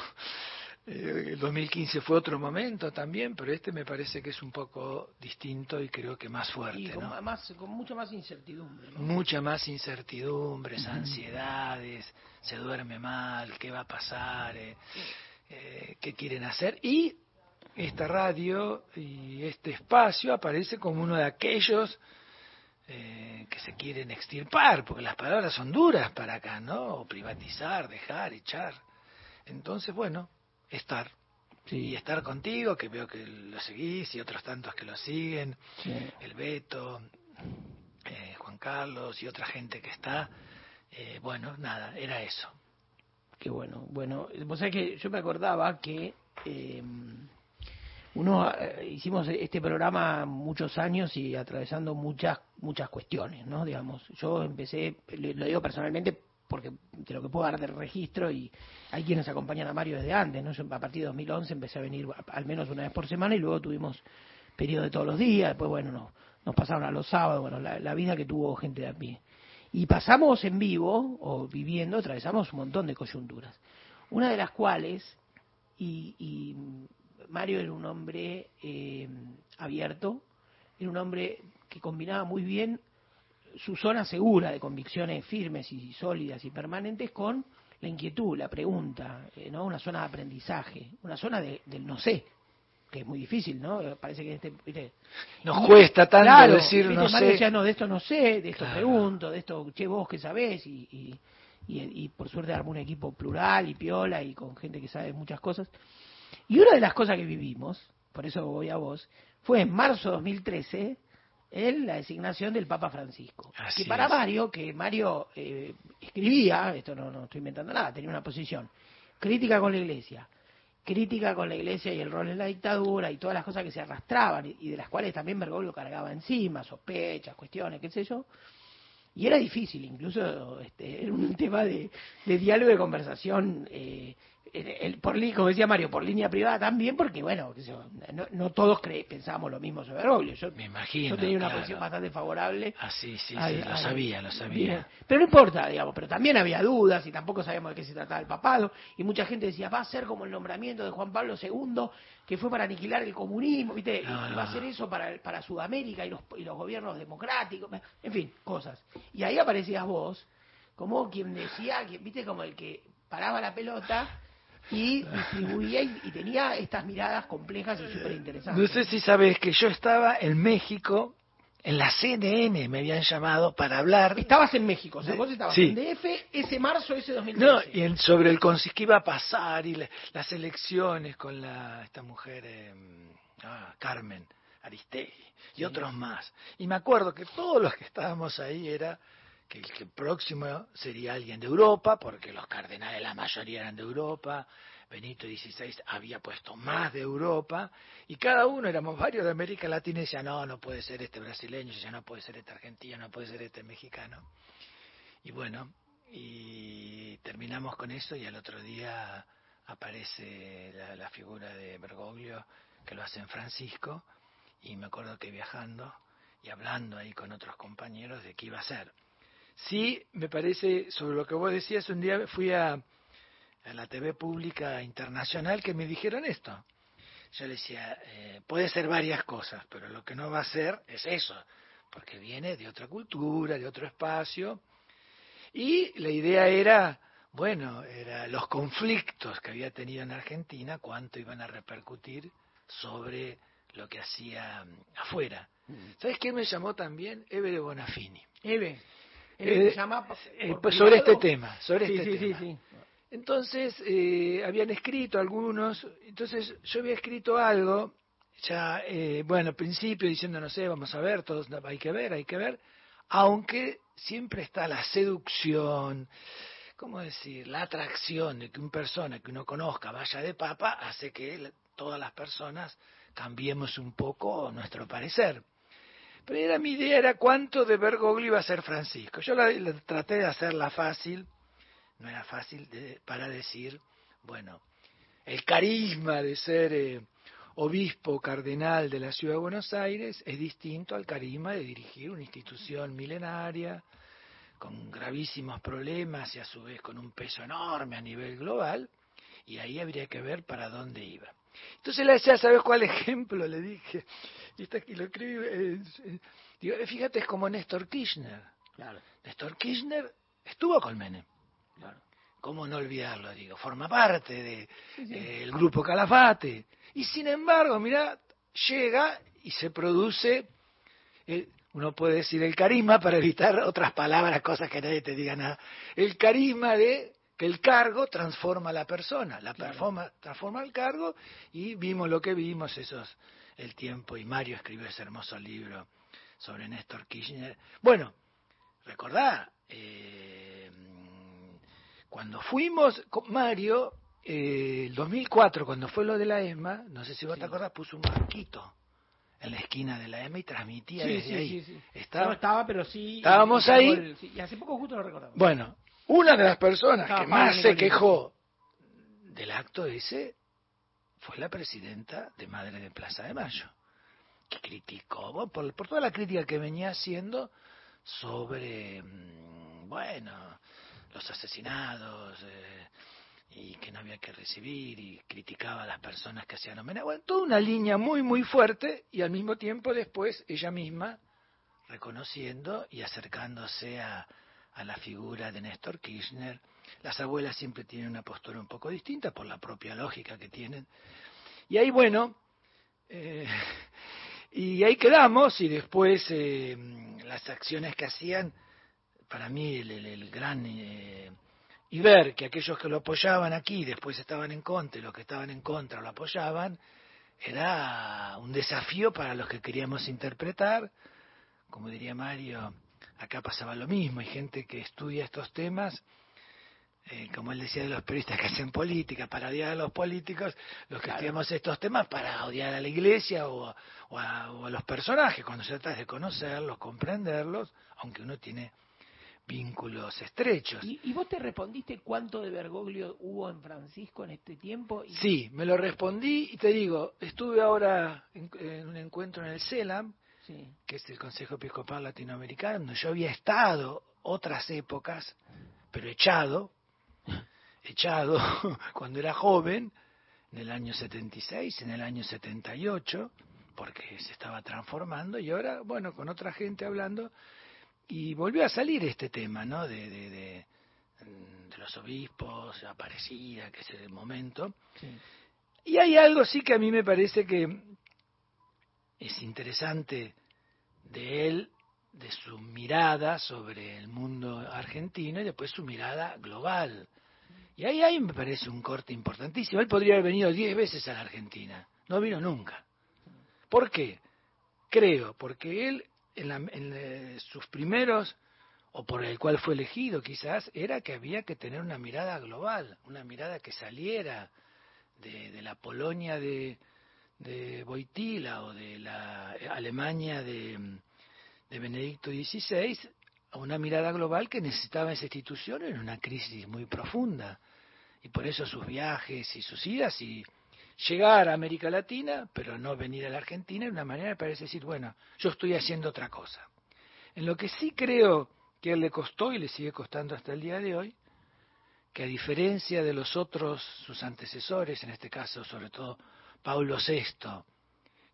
eh, el 2015 fue otro momento también, pero este me parece que es un poco distinto y creo que más fuerte. Y con, más, con mucha más incertidumbre. Mucha más incertidumbres, ansiedades, se duerme mal, qué va a pasar, eh, eh, qué quieren hacer. Y esta radio y este espacio aparece como uno de aquellos que se quieren extirpar, porque las palabras son duras para acá, ¿no? privatizar, dejar, echar. Entonces, bueno, estar. Y estar contigo, que veo que lo seguís, y otros tantos que lo siguen, el Beto, eh, Juan Carlos y otra gente que está. Eh, bueno, nada, era eso. Qué bueno. Bueno, vos sabés que yo me acordaba que eh, uno hicimos este programa muchos años y atravesando muchas muchas cuestiones, ¿no? Digamos, yo empecé, lo digo personalmente porque de lo que puedo dar del registro y hay quienes acompañan a Mario desde antes, ¿no? A partir de 2011 empecé a venir al menos una vez por semana y luego tuvimos periodo de todos los días, después bueno, nos, nos pasaron a los sábados, bueno, la, vida que tuvo gente de a pie. Y pasamos en vivo, o viviendo, atravesamos un montón de coyunturas. Una de las cuales, y, Mario era un hombre eh, abierto, era un hombre que combinaba muy bien su zona segura de convicciones firmes y sólidas y permanentes con la inquietud, la pregunta, eh, ¿no? Una zona de aprendizaje, una zona de, del no sé, que es muy difícil, ¿no? Parece que este, nos cuesta tanto decir no sé. Decía, no, de esto no sé, de esto pregunto, de esto, che, vos que sabés, y, y, y, por suerte armó un equipo plural y piola y con gente que sabe muchas cosas. Y una de las cosas que vivimos, por eso voy a vos, fue en marzo de 2013 en la designación del Papa Francisco. que para Mario, que Mario eh, escribía, esto no, no estoy inventando nada, tenía una posición crítica con la Iglesia, crítica con la Iglesia y el rol en la dictadura y todas las cosas que se arrastraban y de las cuales también Bergoglio cargaba encima, sospechas, cuestiones, qué sé yo. Y era difícil, incluso este, era un <laughs> tema de, diálogo, de conversación eh, por, como decía Mario, por línea privada también, porque bueno, no, no todos pensábamos lo mismo sobre Bergoglio. Yo, Me imagino. Yo tenía una posición bastante favorable. Ah, sí, sí, sí, lo sabía, lo sabía. Pero no importa, digamos, pero también había dudas y tampoco sabíamos de qué se trataba el papado. Y mucha gente decía, va a ser como el nombramiento de Juan Pablo II, que fue para aniquilar el comunismo, ¿viste? va a ser eso para, para Sudamérica y los, y los gobiernos democráticos, en fin, cosas. Y ahí aparecías vos, como quien decía, ¿viste? Como el que paraba la pelota y distribuía y, tenía estas miradas complejas y súper interesantes. No sé si sabes que yo estaba en México, en la CNN me habían llamado para hablar. Estabas en México, o sea, vos estabas en DF ese marzo, ese 2013. No, y sobre el que iba a pasar y las elecciones con la esta mujer, em, ah, Carmen Aristegui y otros más. Y me acuerdo que todos los que estábamos ahí era que el próximo sería alguien de Europa, porque los cardenales la mayoría eran de Europa, Benito XVI había puesto más de Europa, y cada uno éramos varios de América Latina y decía, no, no puede ser este brasileño, ya no puede ser este argentino, no puede ser este mexicano. Y bueno, y terminamos con eso y al otro día aparece la, la figura de Bergoglio, que lo hace en Francisco, y me acuerdo que viajando y hablando ahí con otros compañeros de qué iba a ser. Sí, me parece, sobre lo que vos decías, un día fui a, a la TV pública internacional que me dijeron esto. Yo le decía, eh, puede ser varias cosas, pero lo que no va a ser es eso, porque viene de otra cultura, de otro espacio. Y la idea era, bueno, era los conflictos que había tenido en Argentina, cuánto iban a repercutir sobre lo que hacía mm, afuera. Mm. ¿Sabes quién me llamó también? Eve de Bonafini. Eve. Eh, eh, pues sobre este tema, sobre este tema. Entonces, eh, habían escrito algunos, entonces yo había escrito algo, ya, eh, bueno, al principio diciendo, no sé, vamos a ver, todos hay que ver, hay que ver, aunque siempre está la seducción, ¿cómo decir? La atracción de que una persona que uno conozca vaya de papa hace que todas las personas cambiemos un poco nuestro parecer. Pero era mi idea, era cuánto de Bergoglio iba a ser Francisco. Yo la, traté de hacerla fácil, no era fácil para decir, bueno, el carisma de ser eh, obispo cardenal de la ciudad de Buenos Aires es distinto al carisma de dirigir una institución milenaria con gravísimos problemas y a su vez con un peso enorme a nivel global, y ahí habría que ver para dónde iba. Entonces le decía, ¿sabes cuál <laughs> ejemplo? Le dije, y, está, aquí lo escribí, eh, digo, fíjate, es como Néstor Kirchner. Claro. Néstor Kirchner estuvo con Menem. Claro. ¿Cómo no olvidarlo? Digo, forma parte del de, el grupo Calafate. Y sin embargo, mira, llega y se produce, eh, uno puede decir el carisma para evitar otras palabras, cosas que nadie te diga nada, el carisma de que el cargo transforma a la persona, la transforma el cargo y vimos lo que vimos, esos el tiempo y Mario escribió ese hermoso libro sobre Néstor Kirchner. Bueno, recordá, eh, cuando fuimos con Mario, eh, el 2004, cuando fue lo de la ESMA, no sé si vos te acordás, puso un banquito en la esquina de la ESMA y transmitía desde ahí. Estaba, no estaba, pero sí. Estábamos ahí. y hace poco justo lo recordamos. Bueno, una de las personas que más se quejó del acto ese fue la presidenta de Madre de Plaza de Mayo, que criticó, por, toda la crítica que venía haciendo sobre, mm, bueno, los asesinados eh, y que no había que recibir y criticaba a las personas que hacían homenaje. Bueno, toda una línea muy, muy fuerte y al mismo tiempo después ella misma reconociendo y acercándose a, a la figura de Néstor Kirchner. Las abuelas siempre tienen una postura un poco distinta por la propia lógica que tienen. Y ahí, bueno, eh, <laughs> y ahí quedamos y después eh, las acciones que hacían, para mí el, gran... Eh, y ver que aquellos que lo apoyaban aquí después estaban en contra y los que estaban en contra lo apoyaban, era un desafío para los que queríamos interpretar, como diría Mario, acá pasaba lo mismo, hay gente que estudia estos temas, eh, como él decía de los periodistas que hacen política, para odiar a los políticos, los que estudiamos estos temas para odiar a la iglesia o, a, los personajes, cuando se trata de conocerlos, comprenderlos, aunque uno tiene vínculos estrechos. ¿Y, vos te respondiste cuánto de Bergoglio hubo en Francisco en este tiempo? Sí, me lo respondí y te digo, estuve ahora en, un encuentro en el CELAM, que es el Consejo Episcopal Latinoamericano, yo había estado otras épocas, pero echado, <laughs> echado <laughs> cuando era joven, en el año 76, en el año 78, porque se estaba transformando y ahora, bueno, con otra gente hablando, y volvió a salir este tema, ¿no? De, de, de, los obispos, Aparecida, que es el momento. Y hay algo sí que a mí me parece que es interesante de él, de su mirada sobre el mundo argentino y después su mirada global. Y ahí, ahí me parece un corte importantísimo. Él podría haber venido diez veces a la Argentina, no vino nunca. ¿Por qué? Creo, porque él en, eh, sus primeros, o por el cual fue elegido quizás, era que había que tener una mirada global, una mirada que saliera de, la Polonia de, de Boitila o de la Alemania de, Benedicto XVI a una mirada global que necesitaba esa institución en una crisis muy profunda. Y por eso sus viajes y sus idas y llegar a América Latina, pero no venir a la Argentina, de una manera me parece decir, bueno, yo estoy haciendo otra cosa. En lo que sí creo que le costó y le sigue costando hasta el día de hoy, que a diferencia de los otros, sus antecesores, en este caso sobre todo Pablo VI,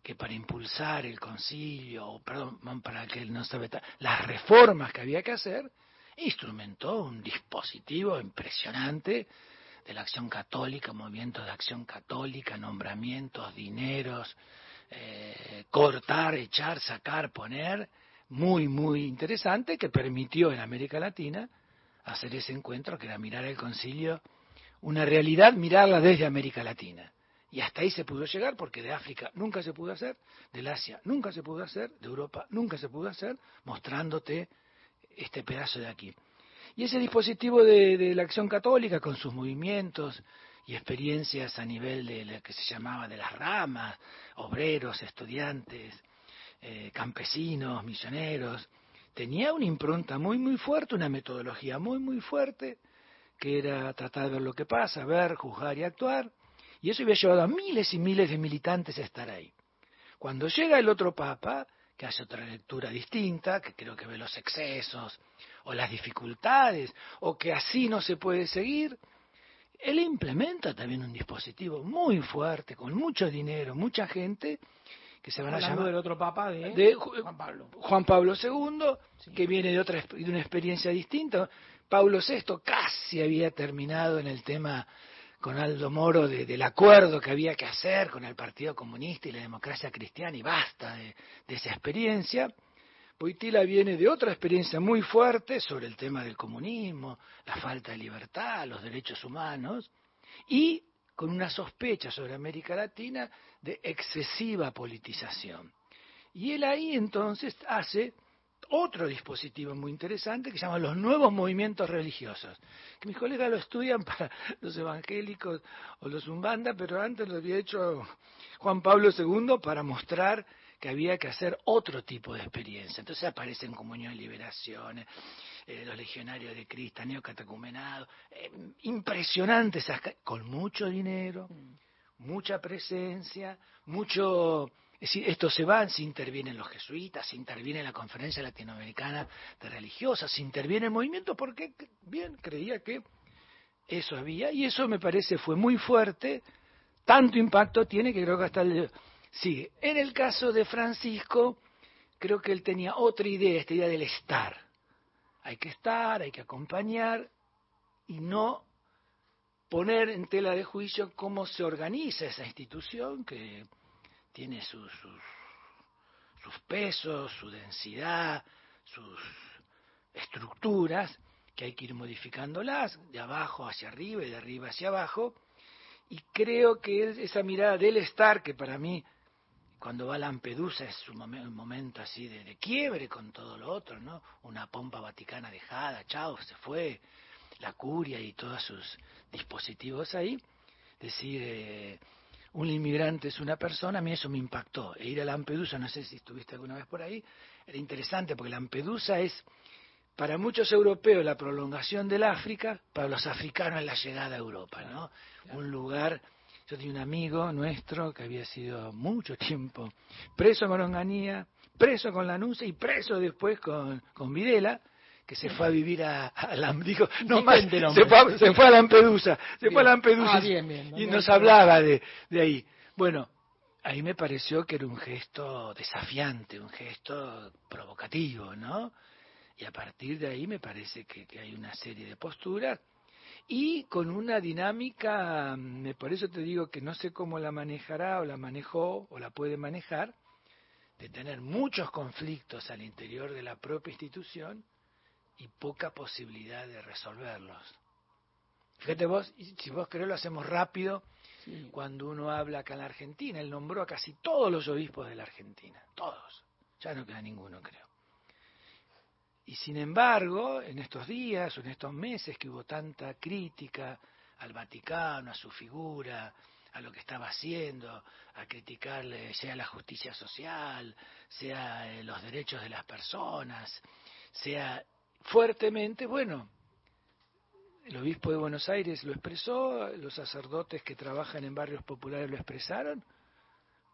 que para impulsar el concilio, perdón, para que no sabe las reformas que había que hacer, instrumentó un dispositivo impresionante de la acción católica, movimientos de acción católica, nombramientos, dineros, eh, cortar, echar, sacar, poner, muy, muy interesante, que permitió en América Latina hacer ese encuentro, que era mirar el concilio, una realidad, mirarla desde América Latina. Y hasta ahí se pudo llegar, porque de África nunca se pudo hacer, del Asia nunca se pudo hacer, de Europa nunca se pudo hacer, mostrándote este pedazo de aquí. Y ese dispositivo de, la acción católica, con sus movimientos y experiencias a nivel de lo que se llamaba de las ramas, obreros, estudiantes, eh, campesinos, misioneros, tenía una impronta muy, muy fuerte, una metodología muy, muy fuerte, que era tratar de ver lo que pasa, ver, juzgar y actuar, y eso había llevado a miles y miles de militantes a estar ahí. Cuando llega el otro papa, que hace otra lectura distinta, que creo que ve los excesos, o las dificultades, o que así no se puede seguir, él implementa también un dispositivo muy fuerte, con mucho dinero, mucha gente, que se van a llamar del otro papa de, Juan Pablo. Juan Pablo II, que viene de otra de una experiencia distinta. Pablo VI casi había terminado en el tema con Aldo Moro del acuerdo que había que hacer con el Partido Comunista y la democracia cristiana y basta de esa experiencia. Boitila viene de otra experiencia muy fuerte sobre el tema del comunismo, la falta de libertad, los derechos humanos, y con una sospecha sobre América Latina de excesiva politización. Y él ahí entonces hace otro dispositivo muy interesante que se llama los nuevos movimientos religiosos, que mis colegas lo estudian para <laughs> los evangélicos o los umbanda, pero antes lo había hecho Juan Pablo II para mostrar que había que hacer otro tipo de experiencia. Entonces aparecen comunión y liberaciones, eh, los legionarios de Cristo, neocatecumenados, eh, impresionantes, con mucho dinero, mm. mucha presencia, mucho... Es decir, esto se va, se intervienen los jesuitas, se interviene la Conferencia Latinoamericana de Religiosas, se interviene el movimiento porque, bien, creía que eso había, y eso me parece fue muy fuerte, tanto impacto tiene que creo que hasta el Sí, en el caso de Francisco, creo que él tenía otra idea, esta idea del estar. Hay que estar, hay que acompañar y no poner en tela de juicio cómo se organiza esa institución que tiene sus, sus, pesos, su densidad, sus estructuras, que hay que ir modificándolas de abajo hacia arriba y de arriba hacia abajo. Y creo que esa mirada del estar, que para mí cuando va a Lampedusa es un, momento así de, quiebre con todo lo otro, ¿no? Una pompa vaticana dejada, chao, se fue, la curia y todos sus dispositivos ahí. Decir, eh, un inmigrante es una persona, a mí eso me impactó. E ir a Lampedusa, no sé si estuviste alguna vez por ahí, era interesante porque Lampedusa es para muchos europeos la prolongación del África, para los africanos la llegada a Europa, ¿no? Un lugar, yo tenía un amigo nuestro que había sido mucho tiempo preso con Onganía, preso con la Lanuncia y preso después con, con Videla, que se fue a vivir a, dijo, no más, se fue, se fue, a Lampedusa, se fue a Lampedusa ah, y nos hablaba de, de ahí. Bueno, ahí me pareció que era un gesto desafiante, un gesto provocativo, ¿no? Y a partir de ahí me parece que, que hay una serie de posturas y con una dinámica, por eso te digo que no sé cómo la manejará o la manejó o la puede manejar, de tener muchos conflictos al interior de la propia institución y poca posibilidad de resolverlos. Fíjate vos, si vos querés lo hacemos rápido, cuando uno habla acá en la Argentina, él nombró a casi todos los obispos de la Argentina, todos, ya no queda ninguno creo. Y sin embargo, en estos días o en estos meses que hubo tanta crítica al Vaticano, a su figura, a lo que estaba haciendo, a criticarle sea la justicia social, sea eh, los derechos de las personas, sea fuertemente, bueno, el obispo de Buenos Aires lo expresó, los sacerdotes que trabajan en barrios populares lo expresaron,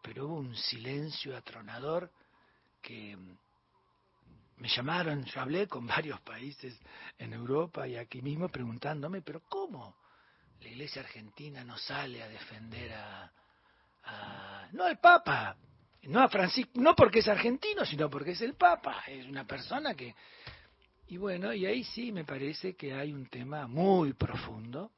pero hubo un silencio atronador que mm, me llamaron, yo hablé con <laughs> varios países en Europa y aquí mismo preguntándome, pero ¿cómo la iglesia argentina no sale a defender a, a no al Papa, no a Francisco, no porque es argentino, sino porque es el Papa, es una persona que y bueno, y ahí sí me parece que hay un tema muy profundo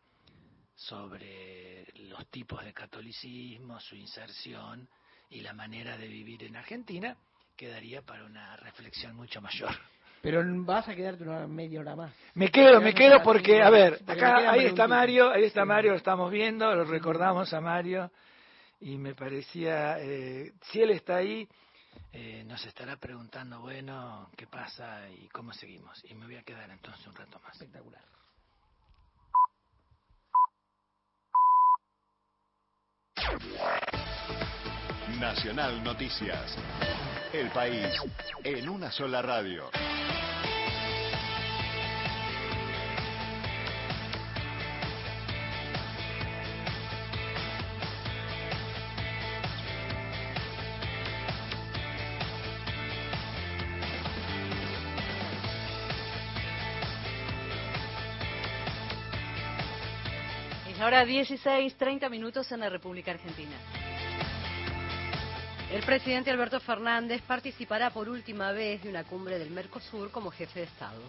sobre los tipos de catolicismo, su inserción y la manera de vivir en Argentina, quedaría para una reflexión mucho mayor. Pero vas a quedarte una media hora más. Me quedo, me quedo porque, a ver, acá ahí está Mario, ahí está Mario, lo estamos viendo, lo recordamos a Mario, y me parecía, eh, si él está ahí, eh, nos estará preguntando, bueno, qué pasa y cómo seguimos. Y me voy a quedar entonces un rato más. Espectacular. Nacional Noticias. El país en una sola radio. Ahora 16, 30 minutos en la República Argentina. El presidente Alberto Fernández participará por última vez de una cumbre del Mercosur como jefe de Estado.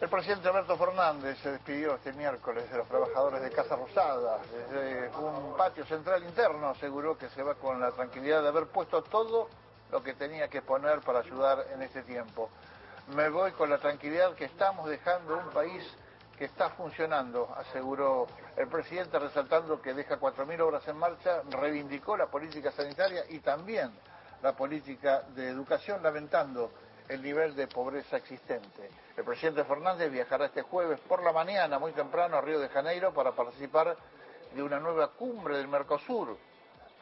El presidente Alberto Fernández se despidió este miércoles de los trabajadores de Casa Rosada. Desde un patio central interno aseguró que se va con la tranquilidad de haber puesto todo lo que tenía que poner para ayudar en este tiempo. Me voy con la tranquilidad que estamos dejando un país que está funcionando, aseguró el presidente, resaltando que deja 4.000 obras en marcha, reivindicó la política sanitaria y también la política de educación, lamentando el nivel de pobreza existente. El presidente Fernández viajará este jueves por la mañana, muy temprano, a Río de Janeiro para participar de una nueva cumbre del Mercosur.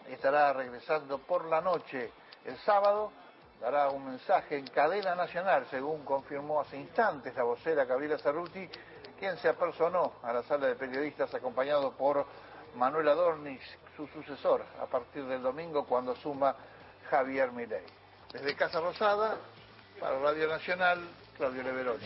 Estará regresando por la noche el sábado, dará un mensaje en cadena nacional, según confirmó hace instantes la vocera Gabriela Cerruti, quien se apersonó a la sala de periodistas acompañado por Manuel Adornis, su sucesor, a partir del domingo cuando suma Javier Milei. Desde Casa Rosada, para Radio Nacional, Claudio Leveroni.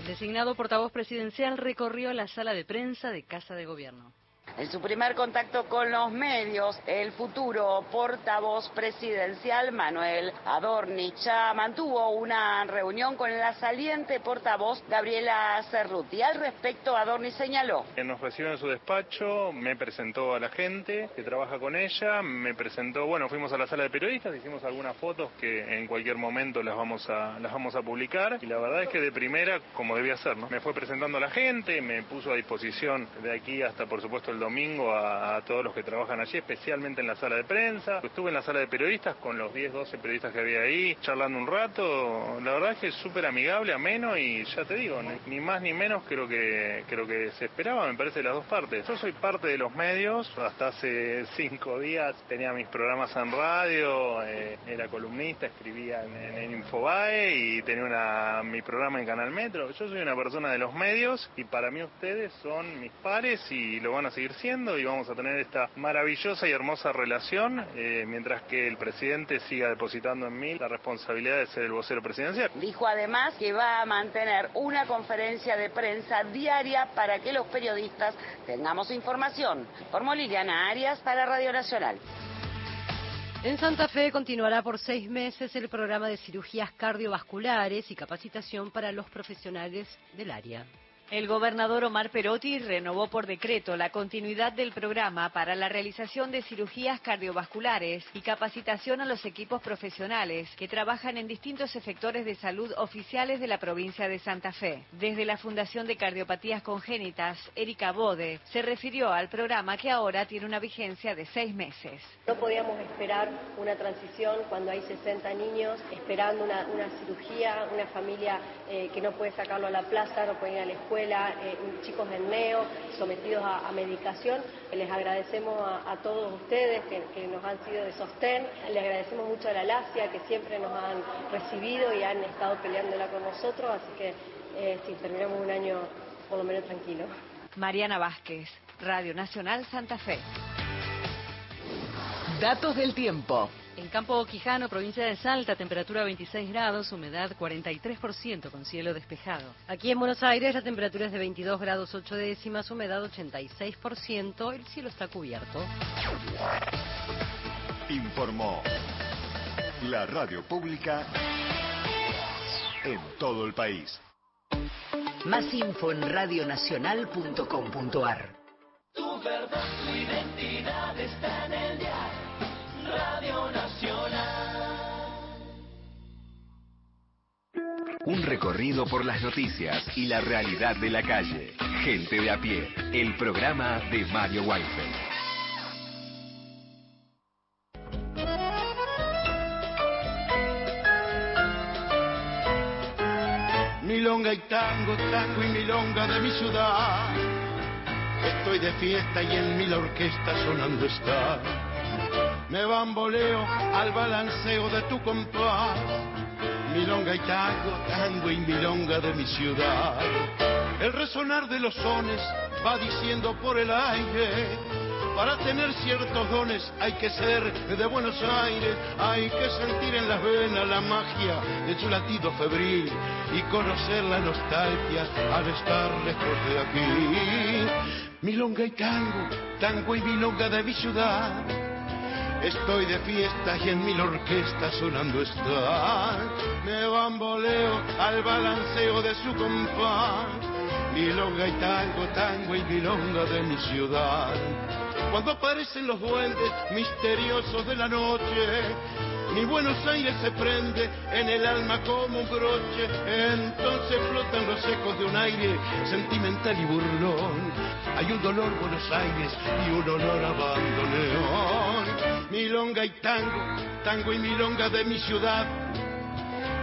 El designado portavoz presidencial recorrió la sala de prensa de Casa de Gobierno. En su primer contacto con los medios, el futuro portavoz presidencial Manuel Adornicha mantuvo una reunión con la saliente portavoz Gabriela Cerruti. Al respecto, Adorni señaló. Nos recibió en su despacho, me presentó a la gente que trabaja con ella, me presentó, bueno, fuimos a la sala de periodistas, hicimos algunas fotos que en cualquier momento las vamos a, las vamos a publicar y la verdad es que de primera, como debía ser, ¿no? Me fue presentando a la gente, me puso a disposición de aquí hasta por supuesto el domingo a, todos los que trabajan allí, especialmente en la sala de prensa. Estuve en la sala de periodistas con los 10, 12 periodistas que había ahí, charlando un rato. La verdad es que es súper amigable, ameno y ya te digo, ni, más ni menos que lo que, que se esperaba, me parece, de las dos partes. Yo soy parte de los medios, hasta hace cinco días tenía mis programas en radio, eh, era columnista, escribía en, Infobae y tenía una, mi programa en Canal Metro. Yo soy una persona de los medios y para mí ustedes son mis pares y lo van a seguir siendo y vamos a tener esta maravillosa y hermosa relación eh, mientras que el presidente siga depositando en mí la responsabilidad de ser el vocero presidencial. Dijo además que va a mantener una conferencia de prensa diaria para que los periodistas tengamos información. Formó Liliana Arias para Radio Nacional. En Santa Fe continuará por seis meses el programa de cirugías cardiovasculares y capacitación para los profesionales del área. El gobernador Omar Perotti renovó por decreto la continuidad del programa para la realización de cirugías cardiovasculares y capacitación a los equipos profesionales que trabajan en distintos efectores de salud oficiales de la provincia de Santa Fe. Desde la Fundación de Cardiopatías Congénitas, Erika Bode, se refirió al programa que ahora tiene una vigencia de seis meses. No podíamos esperar una transición cuando hay 60 niños esperando una, cirugía, una familia eh, que no puede sacarlo a la plaza, no puede ir a la escuela eh, chicos en neo, sometidos a, medicación. Les agradecemos a, todos ustedes que, nos han sido de sostén. Les agradecemos mucho a la LACIA que siempre nos han recibido y han estado peleándola con nosotros. Así que eh, sí, terminamos un año por lo menos tranquilo. Mariana Vázquez, Radio Nacional Santa Fe. Datos del tiempo. En Campo Quijano, provincia de Salta, temperatura 26 grados, humedad 43% con cielo despejado. Aquí en Buenos Aires la temperatura es de 22 grados 8 décimas, humedad 86%, el cielo está cubierto. Informó la radio pública en todo el país. Más info en radionacional.com.ar. Tu verdad, tu identidad está Un recorrido por las noticias y la realidad de la calle. Gente de a pie. El programa de Mario Weinfeld. Milonga y tango, tango y milonga de mi ciudad. Estoy de fiesta y en mi orquesta sonando está me bamboleo al balanceo de tu compás. Milonga y tango, tango y milonga de mi ciudad. El resonar de los sones va diciendo por el aire. Para tener ciertos dones hay que ser de Buenos Aires, hay que sentir en las venas la magia de su latido febril y conocer la nostalgia al estar lejos de aquí. Milonga y tango, tango y milonga de mi ciudad Estoy de fiesta y en mi orquesta sonando está. Me bamboleo al balanceo de su compás. Milonga y tango, tango y milonga de mi ciudad. Cuando aparecen los duendes misteriosos de la noche, mi Buenos Aires se prende en el alma como un broche, entonces flotan los ecos de un aire sentimental y burlón. Hay un dolor Buenos Aires y un olor a bandoneón. Milonga y tango, tango y milonga de mi ciudad.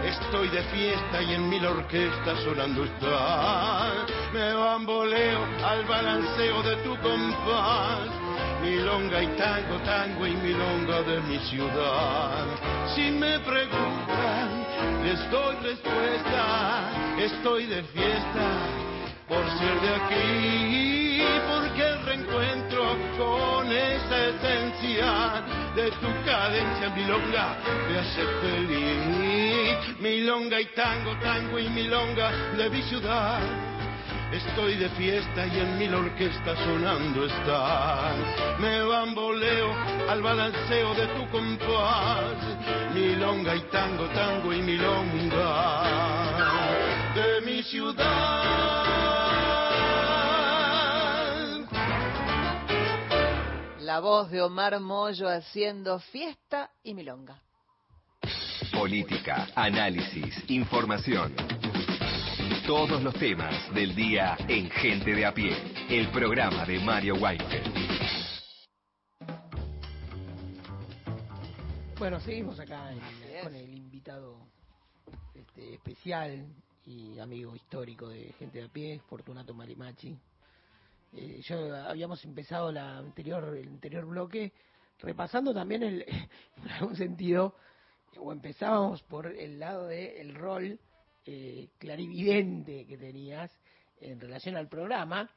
Estoy de fiesta y en mil orquestas sonando está. Me bamboleo al balanceo de tu compás milonga y tango, tango y milonga de mi ciudad. Si me preguntan, les doy respuesta, estoy de fiesta por ser de aquí, porque el reencuentro con esa esencia de tu cadencia milonga me hace feliz. Milonga y tango, tango y milonga de mi ciudad Estoy de fiesta y en mil orquestas sonando está. Me bamboleo al balanceo de tu compás. Milonga y tango, tango y milonga de mi ciudad. La voz de Omar Mollo haciendo fiesta y milonga. Política, análisis, información. Todos los temas del día en Gente de a pie, el programa de Mario Weinfeld. Bueno, seguimos acá con el invitado este, especial y amigo histórico de Gente de a pie, Fortunato Marimachi. Eh, yo habíamos empezado la anterior, el anterior bloque repasando también el, <laughs> en algún sentido, o empezábamos por el lado del rol eh, clarividente que tenías en relación al programa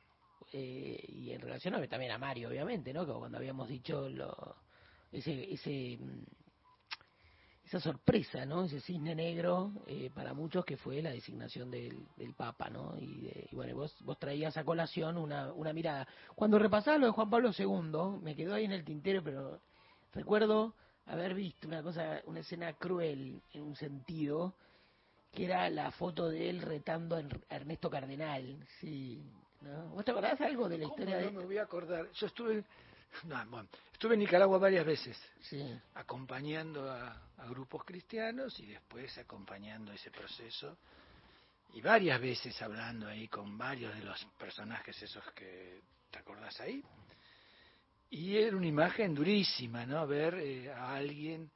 eh, y en relación a, también a Mario, obviamente, ¿no? Que cuando habíamos dicho lo, ese, ese mm, esa sorpresa, ¿no? Ese cisne negro eh, para muchos que fue la designación del, del Papa, ¿no? Y, bueno, vos, vos traías a colación una, una mirada. Cuando repasaba lo de Juan Pablo II, me quedó ahí en el tintero, pero recuerdo haber visto una cosa, una escena cruel en un sentido, que era la foto de él retando a Ernesto Cardenal, sí. ¿no? ¿Vos te acordás algo de la historia no de.? me voy a acordar. Yo estuve no, estuve en Nicaragua varias veces, acompañando a, grupos cristianos y después acompañando ese proceso y varias veces hablando ahí con varios de los personajes esos que te acordás ahí. Y era una imagen durísima, ¿no? Ver eh, a alguien,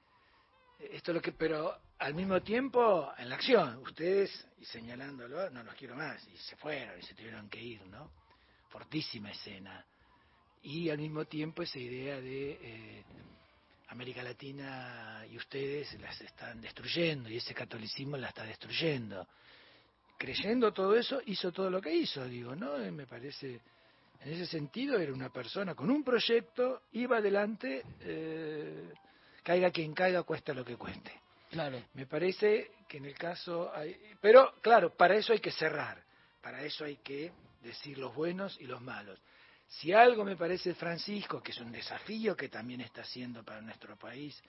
esto lo que, pero al mismo tiempo en la acción, ustedes, y señalándolo, no los quiero más, y se fueron y se tuvieron que ir, ¿no? Fortísima escena y al mismo tiempo esa idea de eh, América Latina y ustedes las están destruyendo y ese catolicismo la está destruyendo. Creyendo todo eso, hizo todo lo que hizo, digo, ¿no? Me parece, en ese sentido, era una persona con un proyecto, iba adelante, eh, caiga quien caiga, cuesta lo que cueste. Claro. Me parece que en el caso hay, pero claro, para eso hay que cerrar, para eso hay que decir los buenos y los malos. Si algo me parece Francisco, que es un desafío que también está haciendo para nuestro país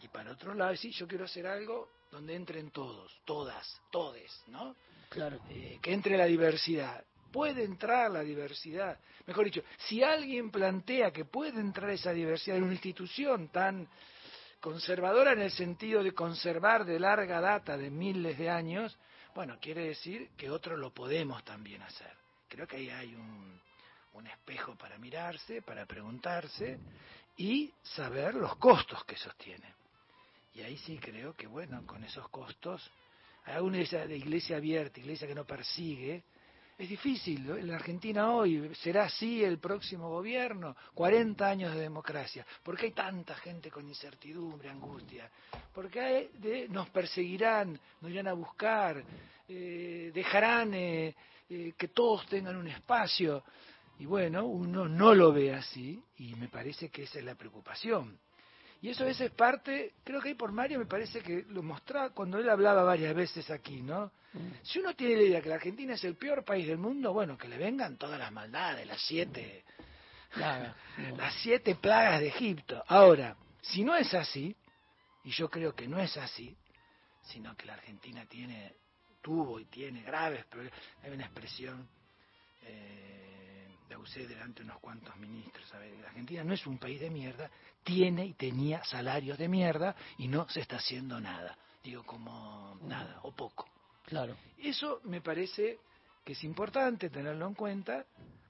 y para otro lado, es sí, yo quiero hacer algo donde entren todos, todas, todes, ¿no? Claro. Eh, que entre la diversidad. Puede entrar la diversidad. Mejor dicho, si alguien plantea que puede entrar esa diversidad en una institución tan conservadora en el sentido de conservar de larga data, de miles de años, bueno, quiere decir que otros lo podemos también hacer. Creo que ahí hay un, un espejo para mirarse, para preguntarse y saber los costos que sostiene. Y ahí sí creo que, bueno, con esos costos, hay una de iglesia abierta, iglesia que no persigue, es difícil. En la Argentina hoy será así el próximo gobierno, 40 años de democracia. ¿Por qué hay tanta gente con incertidumbre, angustia? Porque hay de, nos perseguirán, nos irán a buscar, eh, dejarán eh, eh, que todos tengan un espacio. Y bueno, uno no lo ve así y me parece que esa es la preocupación. Y eso a veces parte, creo que ahí por Mario me parece que lo mostraba cuando él hablaba varias veces aquí, ¿no? Mm. Si uno tiene la idea que la Argentina es el peor país del mundo, bueno, que le vengan todas las maldades, las siete, <laughs> las siete plagas de Egipto. Ahora, si no es así, y yo creo que no es así, sino que la Argentina tiene, tuvo y tiene graves problemas, hay una expresión eh, la usé delante de unos cuantos ministros. A ver, la Argentina no es un país de mierda, tiene y tenía salarios de mierda y no se está haciendo nada. Digo, como nada o poco. Claro. Eso me parece que es importante tenerlo en cuenta,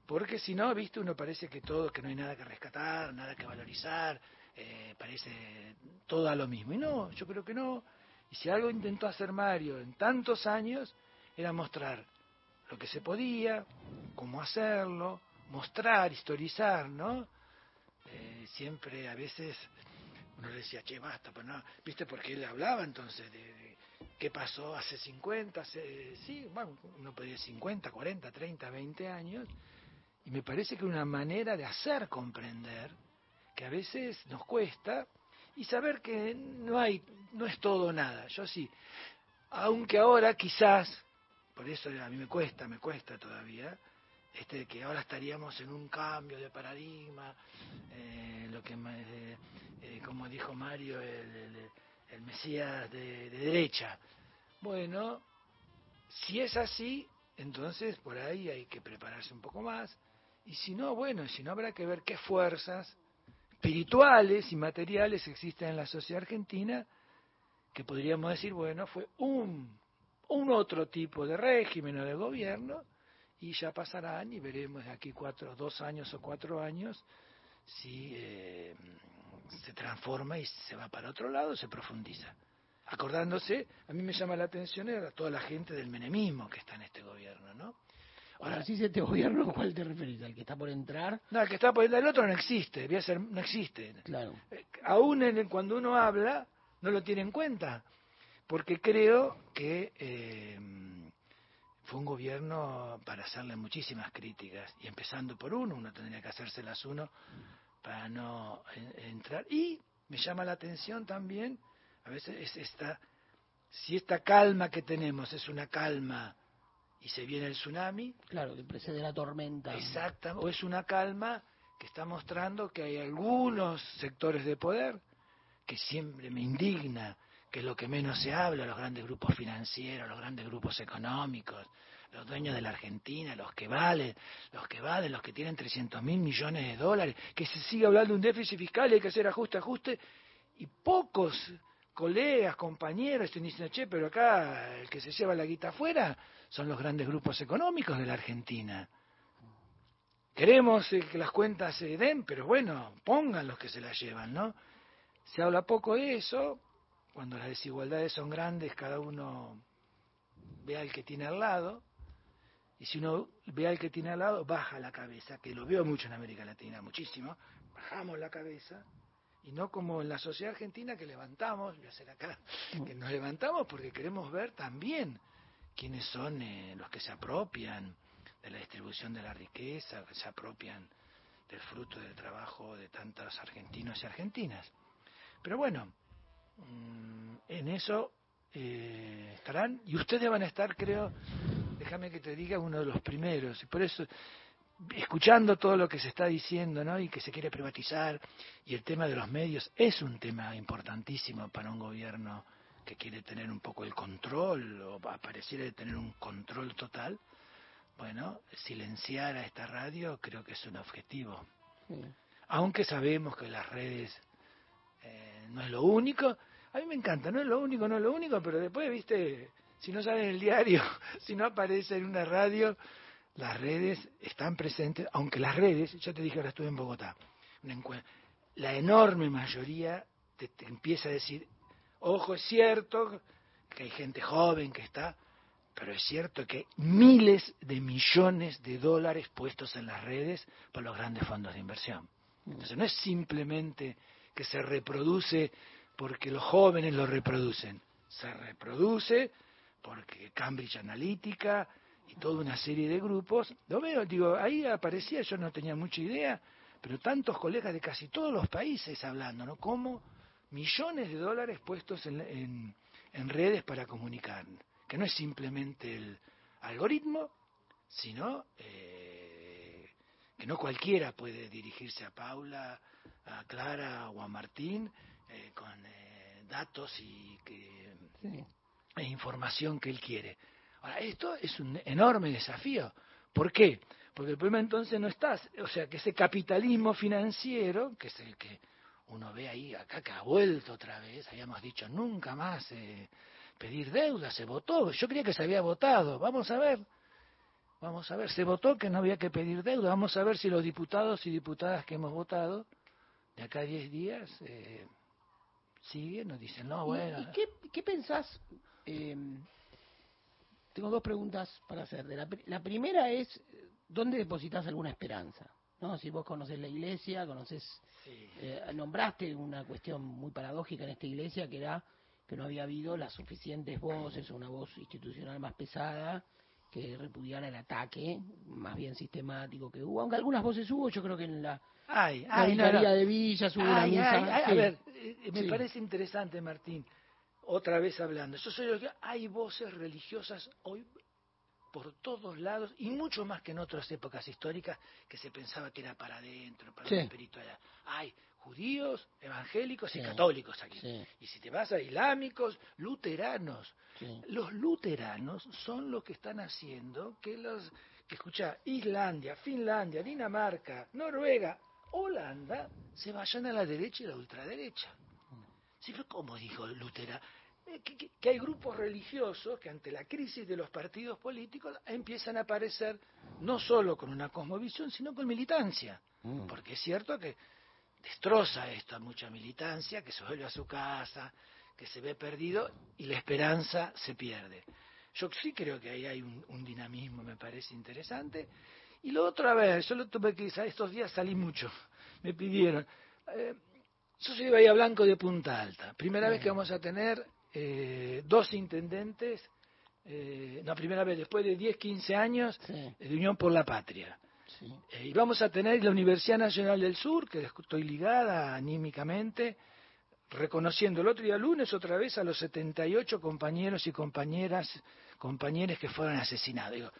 porque si no, viste, uno parece que todo, que no hay nada que rescatar, nada que valorizar, eh, parece todo a lo mismo. Y no, yo creo que no. Y si algo intentó hacer Mario en tantos años, era mostrar lo que se podía, cómo hacerlo, mostrar, historizar, ¿no? Eh, siempre a veces uno le decía, che, basta, pero no, ¿viste? Porque él hablaba entonces de, qué pasó hace 50, hace, sí, bueno, uno podía 50, 40, 30, 20 años, y me parece que una manera de hacer comprender que a veces nos cuesta y saber que no hay, no es todo nada, yo sí, aunque ahora quizás, por eso a mí me cuesta, me cuesta todavía, este, que ahora estaríamos en un cambio de paradigma, eh, lo que, eh, eh, como dijo Mario, el, Mesías de, derecha. Bueno, si es así, entonces por ahí hay que prepararse un poco más, y si no, bueno, si no habrá que ver qué fuerzas espirituales y materiales existen en la sociedad argentina, que podríamos decir, bueno, fue un otro tipo de régimen o de gobierno y ya pasarán y veremos de aquí cuatro, dos años o cuatro años si eh, se transforma y se va para otro lado, se profundiza. Acordándose, a mí me llama la atención a toda la gente del menemismo que está en este gobierno, ¿no? Ahora, si este gobierno, ¿cuál te referís? ¿Al que está por entrar? No, el que está por entrar, el otro no existe, voy a ser, no existe. Claro. Eh, aún en, cuando uno habla, no lo tiene en cuenta, porque creo que eh, fue un gobierno para hacerle muchísimas críticas, y empezando por uno, uno tendría que hacérselas uno para no entrar. Y me llama la atención también, a veces es esta, si esta calma que tenemos es una calma y se viene el tsunami. Claro, que precede la tormenta. Exacto, o es una calma que está mostrando que hay algunos sectores de poder que siempre me indigna, que es lo que menos se habla, los grandes grupos financieros, los grandes grupos económicos, los dueños de la Argentina, los que valen, los que valen, los que tienen 300 mil millones de dólares, que se sigue hablando de un déficit fiscal y hay que hacer ajuste, ajuste, y pocos colegas, compañeros te dicen, che, pero acá el que se lleva la guita afuera son los grandes grupos económicos de la Argentina. Queremos eh, que las cuentas se den, pero bueno, pongan los que se las llevan, ¿no? Se habla poco de eso, cuando las desigualdades son grandes, cada uno ve al que tiene al lado, y si uno ve al que tiene al lado, baja la cabeza, que lo veo mucho en América Latina, muchísimo, bajamos la cabeza, y no como en la sociedad argentina que levantamos, voy a hacer acá, que nos levantamos porque queremos ver también quiénes son eh, los que se apropian de la distribución de la riqueza, que se apropian del fruto del trabajo de tantos argentinos y argentinas. Pero bueno, en eso eh, estarán, y ustedes van a estar, creo, déjame que te diga, uno de los primeros, y por eso escuchando todo lo que se está diciendo, ¿no? Y que se quiere privatizar, y el tema de los medios es un tema importantísimo para un gobierno que quiere tener un poco el control, o pareciera tener un control total. Bueno, silenciar a esta radio creo que es un objetivo. Aunque sabemos que las redes eh, no es lo único, a mí me encanta, no es lo único, no es lo único, pero después, viste, si no sale en el diario, <laughs> si no aparece en una radio, las redes están presentes, aunque las redes, ya te dije ahora estuve en Bogotá, la enorme mayoría te, empieza a decir, ojo, es cierto que hay gente joven que está, pero es cierto que hay miles de millones de dólares puestos en las redes por los grandes fondos de inversión. Entonces no es simplemente que se reproduce porque los jóvenes lo reproducen, se reproduce porque Cambridge Analytica, y toda una serie de grupos, lo veo, digo, ahí aparecía, yo no tenía mucha idea, pero tantos colegas de casi todos los países hablando, ¿no? Como millones de dólares puestos en, en, redes para comunicar, que no es simplemente el algoritmo, sino eh, que no cualquiera puede dirigirse a Paula, a Clara o a Martín eh, con eh, datos y que, e información que él quiere. Esto es un enorme desafío. ¿Por qué? Porque el problema entonces no está, o sea, que ese capitalismo financiero, que es el que uno ve ahí, acá que ha vuelto otra vez, habíamos dicho nunca más eh, pedir deuda, se votó, yo creía que se había votado, vamos a ver, vamos a ver, se votó que no había que pedir deuda, vamos a ver si los diputados y diputadas que hemos votado de acá a 10 días eh, siguen, nos dicen, no, bueno. ¿Y, qué, qué, pensás? Eh, tengo dos preguntas para hacer. La, la primera es, ¿dónde depositas alguna esperanza? ¿No? Si vos conoces la iglesia, conoces, eh, nombraste una cuestión muy paradójica en esta iglesia que era que no había habido las suficientes voces o una voz institucional más pesada que repudiara el ataque más bien sistemático que hubo, aunque algunas voces hubo, yo creo que en la, ay, de Villas hubo una A ver, eh, me parece interesante, Martín otra vez hablando. Yo soy que hay voces religiosas hoy por todos lados y mucho más que en otras épocas históricas que se pensaba que era para adentro, para el espiritualidad. Hay judíos, evangélicos y católicos aquí. Y si te vas a islámicos, luteranos. Los luteranos son los que están haciendo que los que escucha Islandia, Finlandia, Dinamarca, Noruega, Holanda se vayan a la derecha y la ultraderecha. ¿Sí? ¿Cómo dijo Lutera? eh, que, hay grupos religiosos que ante la crisis de los partidos políticos empiezan a aparecer no solo con una cosmovisión, sino con militancia. Mm. Porque es cierto que destroza esta mucha militancia, que se vuelve a su casa, que se ve perdido y la esperanza se pierde. Yo sí creo que ahí hay un, dinamismo, me parece interesante. Y lo otro, a ver, yo lo tuve que estos días salí mucho, <laughs> me pidieron. Eh, yo soy de Bahía Blanco de Punta Alta. Primera vez que vamos a tener eh, dos intendentes, eh, la primera vez después de 10, 15 años de Unión por la Patria. Eh, y vamos a tener la Universidad Nacional del Sur, que estoy ligada anímicamente, reconociendo el otro día lunes otra vez a los 78 compañeros y compañeras, compañeros que fueron asesinados.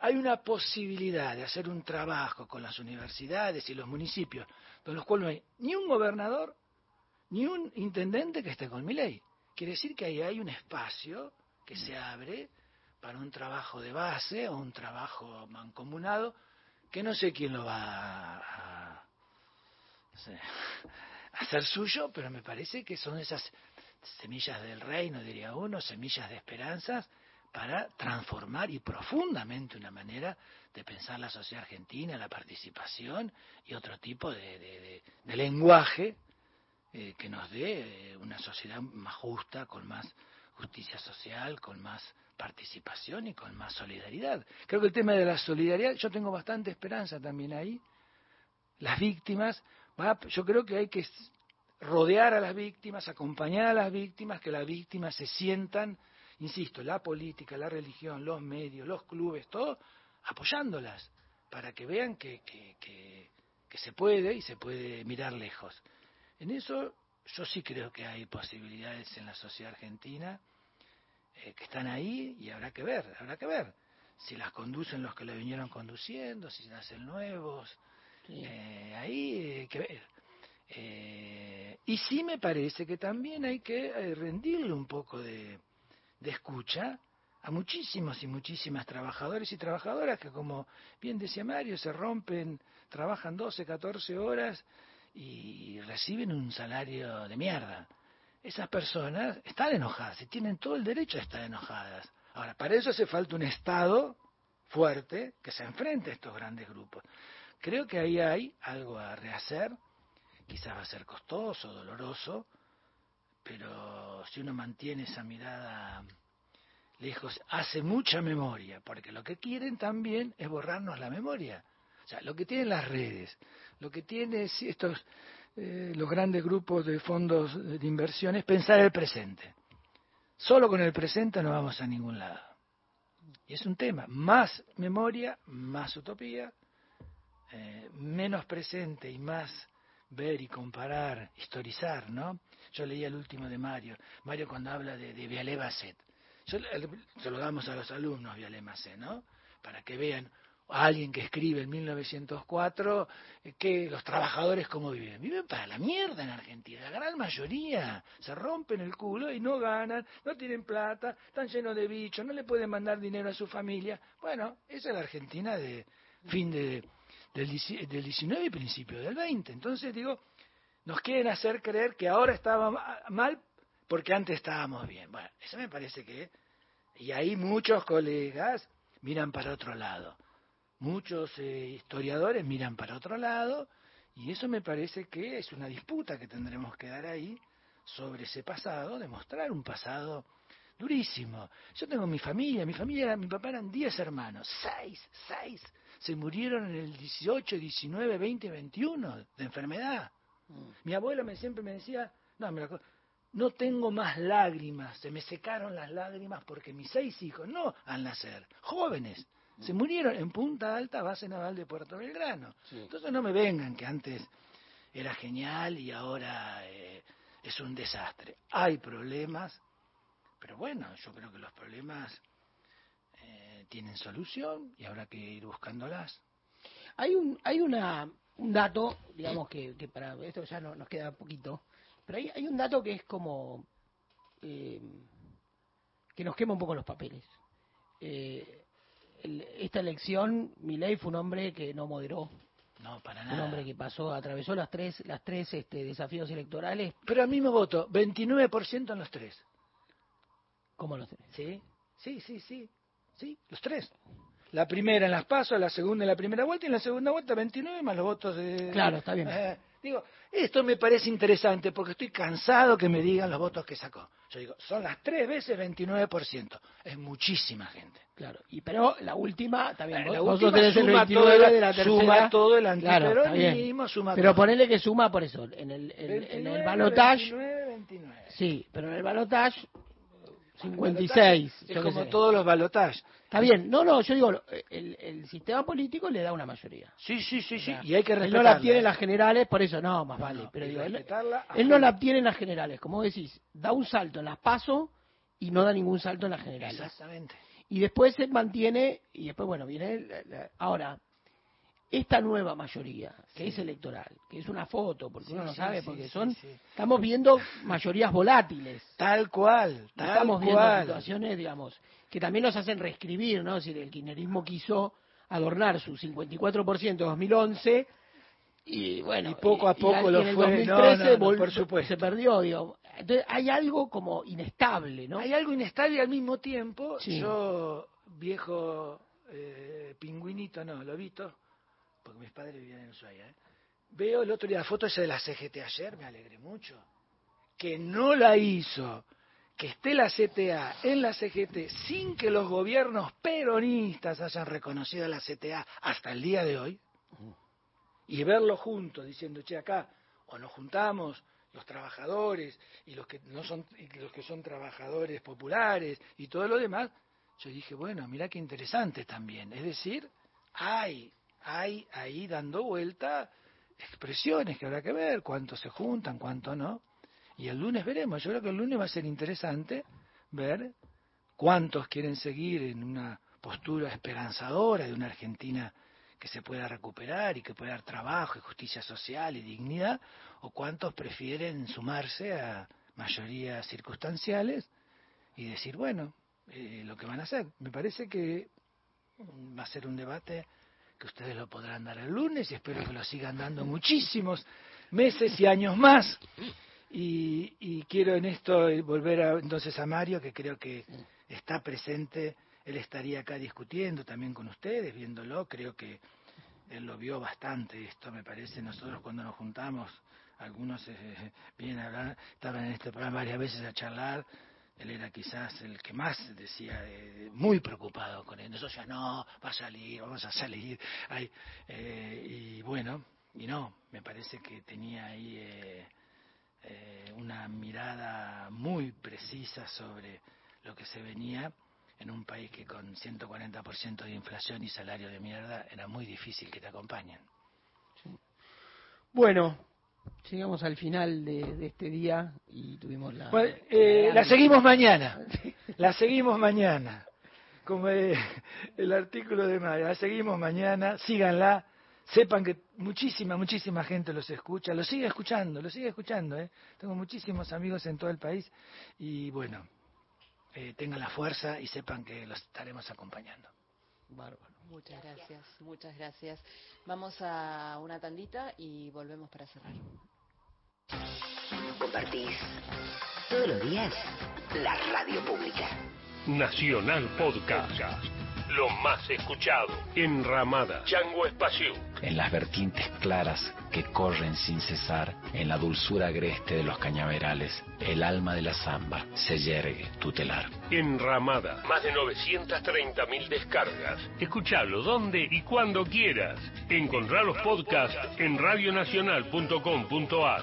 hay una posibilidad de hacer un trabajo con las universidades y los municipios, con los cuales no hay ni un gobernador ni un intendente que esté con mi ley. Quiere decir que ahí hay un espacio que se abre para un trabajo de base o un trabajo mancomunado que no sé quién lo va a, hacer suyo, pero me parece que son esas semillas del reino, diría uno, semillas de esperanzas para transformar y profundamente una manera de pensar la sociedad argentina, la participación y otro tipo de, lenguaje eh, que nos dé eh, una sociedad más justa, con más justicia social, con más participación y con más solidaridad. Creo que el tema de la solidaridad, yo tengo bastante esperanza también ahí. Las víctimas, yo creo que hay que rodear a las víctimas, acompañar a las víctimas, que las víctimas se sientan, insisto, la política, la religión, los medios, los clubes, todo, apoyándolas, para que vean que, que, que, que se puede y se puede mirar lejos. En eso yo sí creo que hay posibilidades en la sociedad argentina eh, que están ahí y habrá que ver, habrá que ver. Si las conducen los que la vinieron conduciendo, si nacen nuevos, eh, ahí hay que ver. Eh, y sí me parece que también hay que rendirle un poco de, de escucha a muchísimos y muchísimas trabajadores y trabajadoras que, como bien decía Mario, se rompen, trabajan 12, 14 horas y reciben un salario de mierda esas personas están enojadas y tienen todo el derecho a estar enojadas. Ahora, para eso hace falta un Estado fuerte que se enfrente a estos grandes grupos. Creo que ahí hay algo a rehacer, quizás va a ser costoso, doloroso, pero si uno mantiene esa mirada lejos, hace mucha memoria, porque lo que quieren también es borrarnos la memoria. O sea, lo que tienen las redes, lo que tienen estos eh, los grandes grupos de fondos de inversión es pensar el presente. Solo con el presente no vamos a ningún lado. Y es un tema, más memoria, más utopía, eh, menos presente y más ver y comparar, historizar, ¿no? Yo leía el último de Mario, Mario cuando habla de, de Vialé se lo damos a los alumnos Vialé Basset, ¿no? Para que vean alguien que escribe en 1904 eh, que los trabajadores cómo viven. Viven para la mierda en Argentina, la gran mayoría. Se rompen el culo y no ganan, no tienen plata, están llenos de bichos, no le pueden mandar dinero a su familia. Bueno, esa es la Argentina de fin de, del, del 19 y principio del 20. Entonces digo, nos quieren hacer creer que ahora estaba mal porque antes estábamos bien. Bueno, eso me parece que... Y ahí muchos colegas miran para otro lado muchos eh, historiadores miran para otro lado y eso me parece que es una disputa que tendremos que dar ahí sobre ese pasado, demostrar un pasado durísimo. Yo tengo mi familia, mi familia, mi papá eran 10 hermanos, 6, 6 se murieron en el 18, 19, 20, 21 de enfermedad. Mm. Mi abuela me, siempre me decía, no, no tengo más lágrimas, se me secaron las lágrimas porque mis seis hijos, no al nacer, jóvenes, se murieron en Punta Alta, base naval de Puerto Belgrano. Entonces no me vengan que antes era genial y ahora eh, es un desastre. Hay problemas, pero bueno, yo creo que los problemas eh, tienen solución y habrá que ir buscándolas. Hay un, hay una, un dato, digamos que, que para esto ya no, nos queda poquito, pero hay, hay un dato que es como eh, que nos quema un poco los papeles. Eh, esta elección, Milei fue un hombre que no moderó. No, para nada. Un hombre que pasó, atravesó las tres, las tres este, desafíos electorales. Pero al mismo voto, 29% en los tres. ¿Cómo los tres? Sí, sí, sí, sí, sí, los tres. La primera en las pasos, la segunda en la primera vuelta y en la segunda vuelta 29 más los votos de... Claro, está bien. Eh, digo, esto me parece interesante porque estoy cansado que me digan los votos que sacó. Yo digo, son las tres veces 29%. Es muchísima gente. Claro, y pero la última también. Eh, vos, la vos última el suma 29 todo, de la tercera. suma todo el Claro, antiperonismo, suma Pero todo. ponele que suma por eso. En el, en, en 29, el balotage. 29, 29. Sí, pero en el balotage. 56. Es como todos los balotajes. Está bien, no, no, yo digo, el, el sistema político le da una mayoría. Sí, sí, sí, sí. Y hay que Él no respetarla. la obtiene en las generales, por eso no, más vale. pero digo, él, respetarla no la obtiene en las generales, como decís, da un salto en las PASO y no da ningún salto en las generales. Exactamente. Y después se mantiene, y después, bueno, viene. la- la- ahora, esta nueva mayoría, que es electoral, que es una foto, porque Sí, uno no sabe, sí, porque son. Estamos viendo mayorías volátiles. Tal cual, tal Estamos viendo cual. situaciones, digamos, que también nos hacen reescribir, ¿no? Es decir, el kirchnerismo quiso adornar su 54% en 2011 y bueno, Y poco a poco y lo en el fue, 2013 no, no, no, vol- por supuesto. se perdió, digo. Entonces hay algo como inestable, ¿no? Hay algo inestable y al mismo tiempo, yo, viejo eh, pingüinito, no, lobito, porque mis padres vivían en Ushuaia, ¿eh? veo el otro día la foto esa de la CGT ayer, me alegré mucho. Que no la hizo, que esté la CTA en la CGT sin que los gobiernos peronistas hayan reconocido a la CTA hasta el día de hoy, y verlo juntos, diciendo, che, acá, o nos juntamos los trabajadores y los que no son y los que son trabajadores populares y todo lo demás, yo dije, bueno, mira qué interesante también. Es decir, hay, hay ahí dando vuelta expresiones que habrá que ver, cuántos se juntan, cuánto no. Y el lunes veremos, yo creo que el lunes va a ser interesante ver cuántos quieren seguir en una postura esperanzadora de una Argentina que se pueda recuperar y que pueda dar trabajo y justicia social y dignidad, o cuántos prefieren sumarse a mayorías circunstanciales y decir, bueno, eh, lo que van a hacer. Me parece que va a ser un debate que ustedes lo podrán dar el lunes y espero que lo sigan dando muchísimos meses y años más. Y, y quiero en esto volver a, entonces a Mario, que creo que está presente, él estaría acá discutiendo también con ustedes, viéndolo, creo que él lo vio bastante esto, me parece, nosotros cuando nos juntamos, algunos eh, vienen a hablar, estaban en este programa varias veces a charlar, él era quizás el que más decía, eh, muy preocupado con él, nosotros ya no, va a salir, vamos a salir, ay, eh, y bueno, y no, me parece que tenía ahí eh, eh, una mirada muy precisa sobre lo que se venía en un país que con 140% de inflación y salario de mierda era muy difícil que te acompañen. Bueno, llegamos al final de, de este día y tuvimos la... Bueno, eh, la seguimos mañana, <laughs> la seguimos mañana, como eh, el artículo de Mario, la seguimos mañana, síganla, sepan que muchísima, muchísima gente los escucha, los sigue escuchando, los sigue escuchando, ¿eh? tengo muchísimos amigos en todo el país y bueno, eh, tengan la fuerza y sepan que los estaremos acompañando. Bárbaro. Muchas gracias, muchas gracias. Vamos a una tandita y volvemos para cerrar. Compartís todos los días la radio pública. Nacional Podcast. Lo más escuchado. Enramada. Chango Espacio. en las vertientes claras que corren sin cesar, en la dulzura agreste de los cañaverales, el alma de la zamba se yergue tutelar. Enramada. Más de 930.000 descargas. Escuchalo donde y cuando quieras. Encontrá los podcasts en radionacional.com.ar.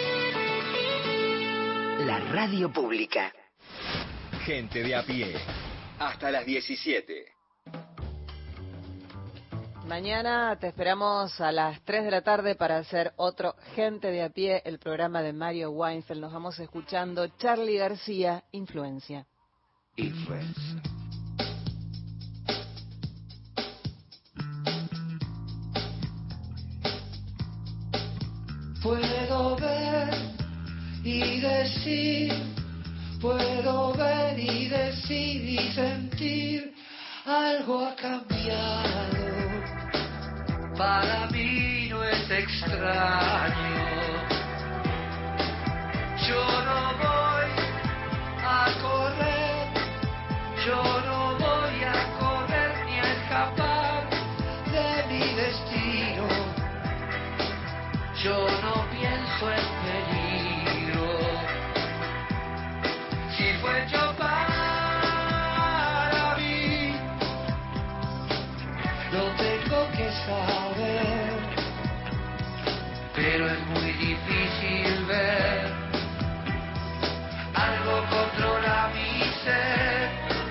La radio pública. Gente de a pie. Hasta las 17. Mañana te esperamos a las 3 de la tarde para hacer otro Gente de a pie, el programa de Mario Weinfeld. Nos vamos escuchando Charlie García, Influencia. Influence. Puedo ver y decir, puedo ver y decir y sentir, algo ha cambiado. Para mí no es extraño. Yo no voy a correr, yo no voy a correr ni a escapar de mi destino. Yo no pienso en controla mi ser.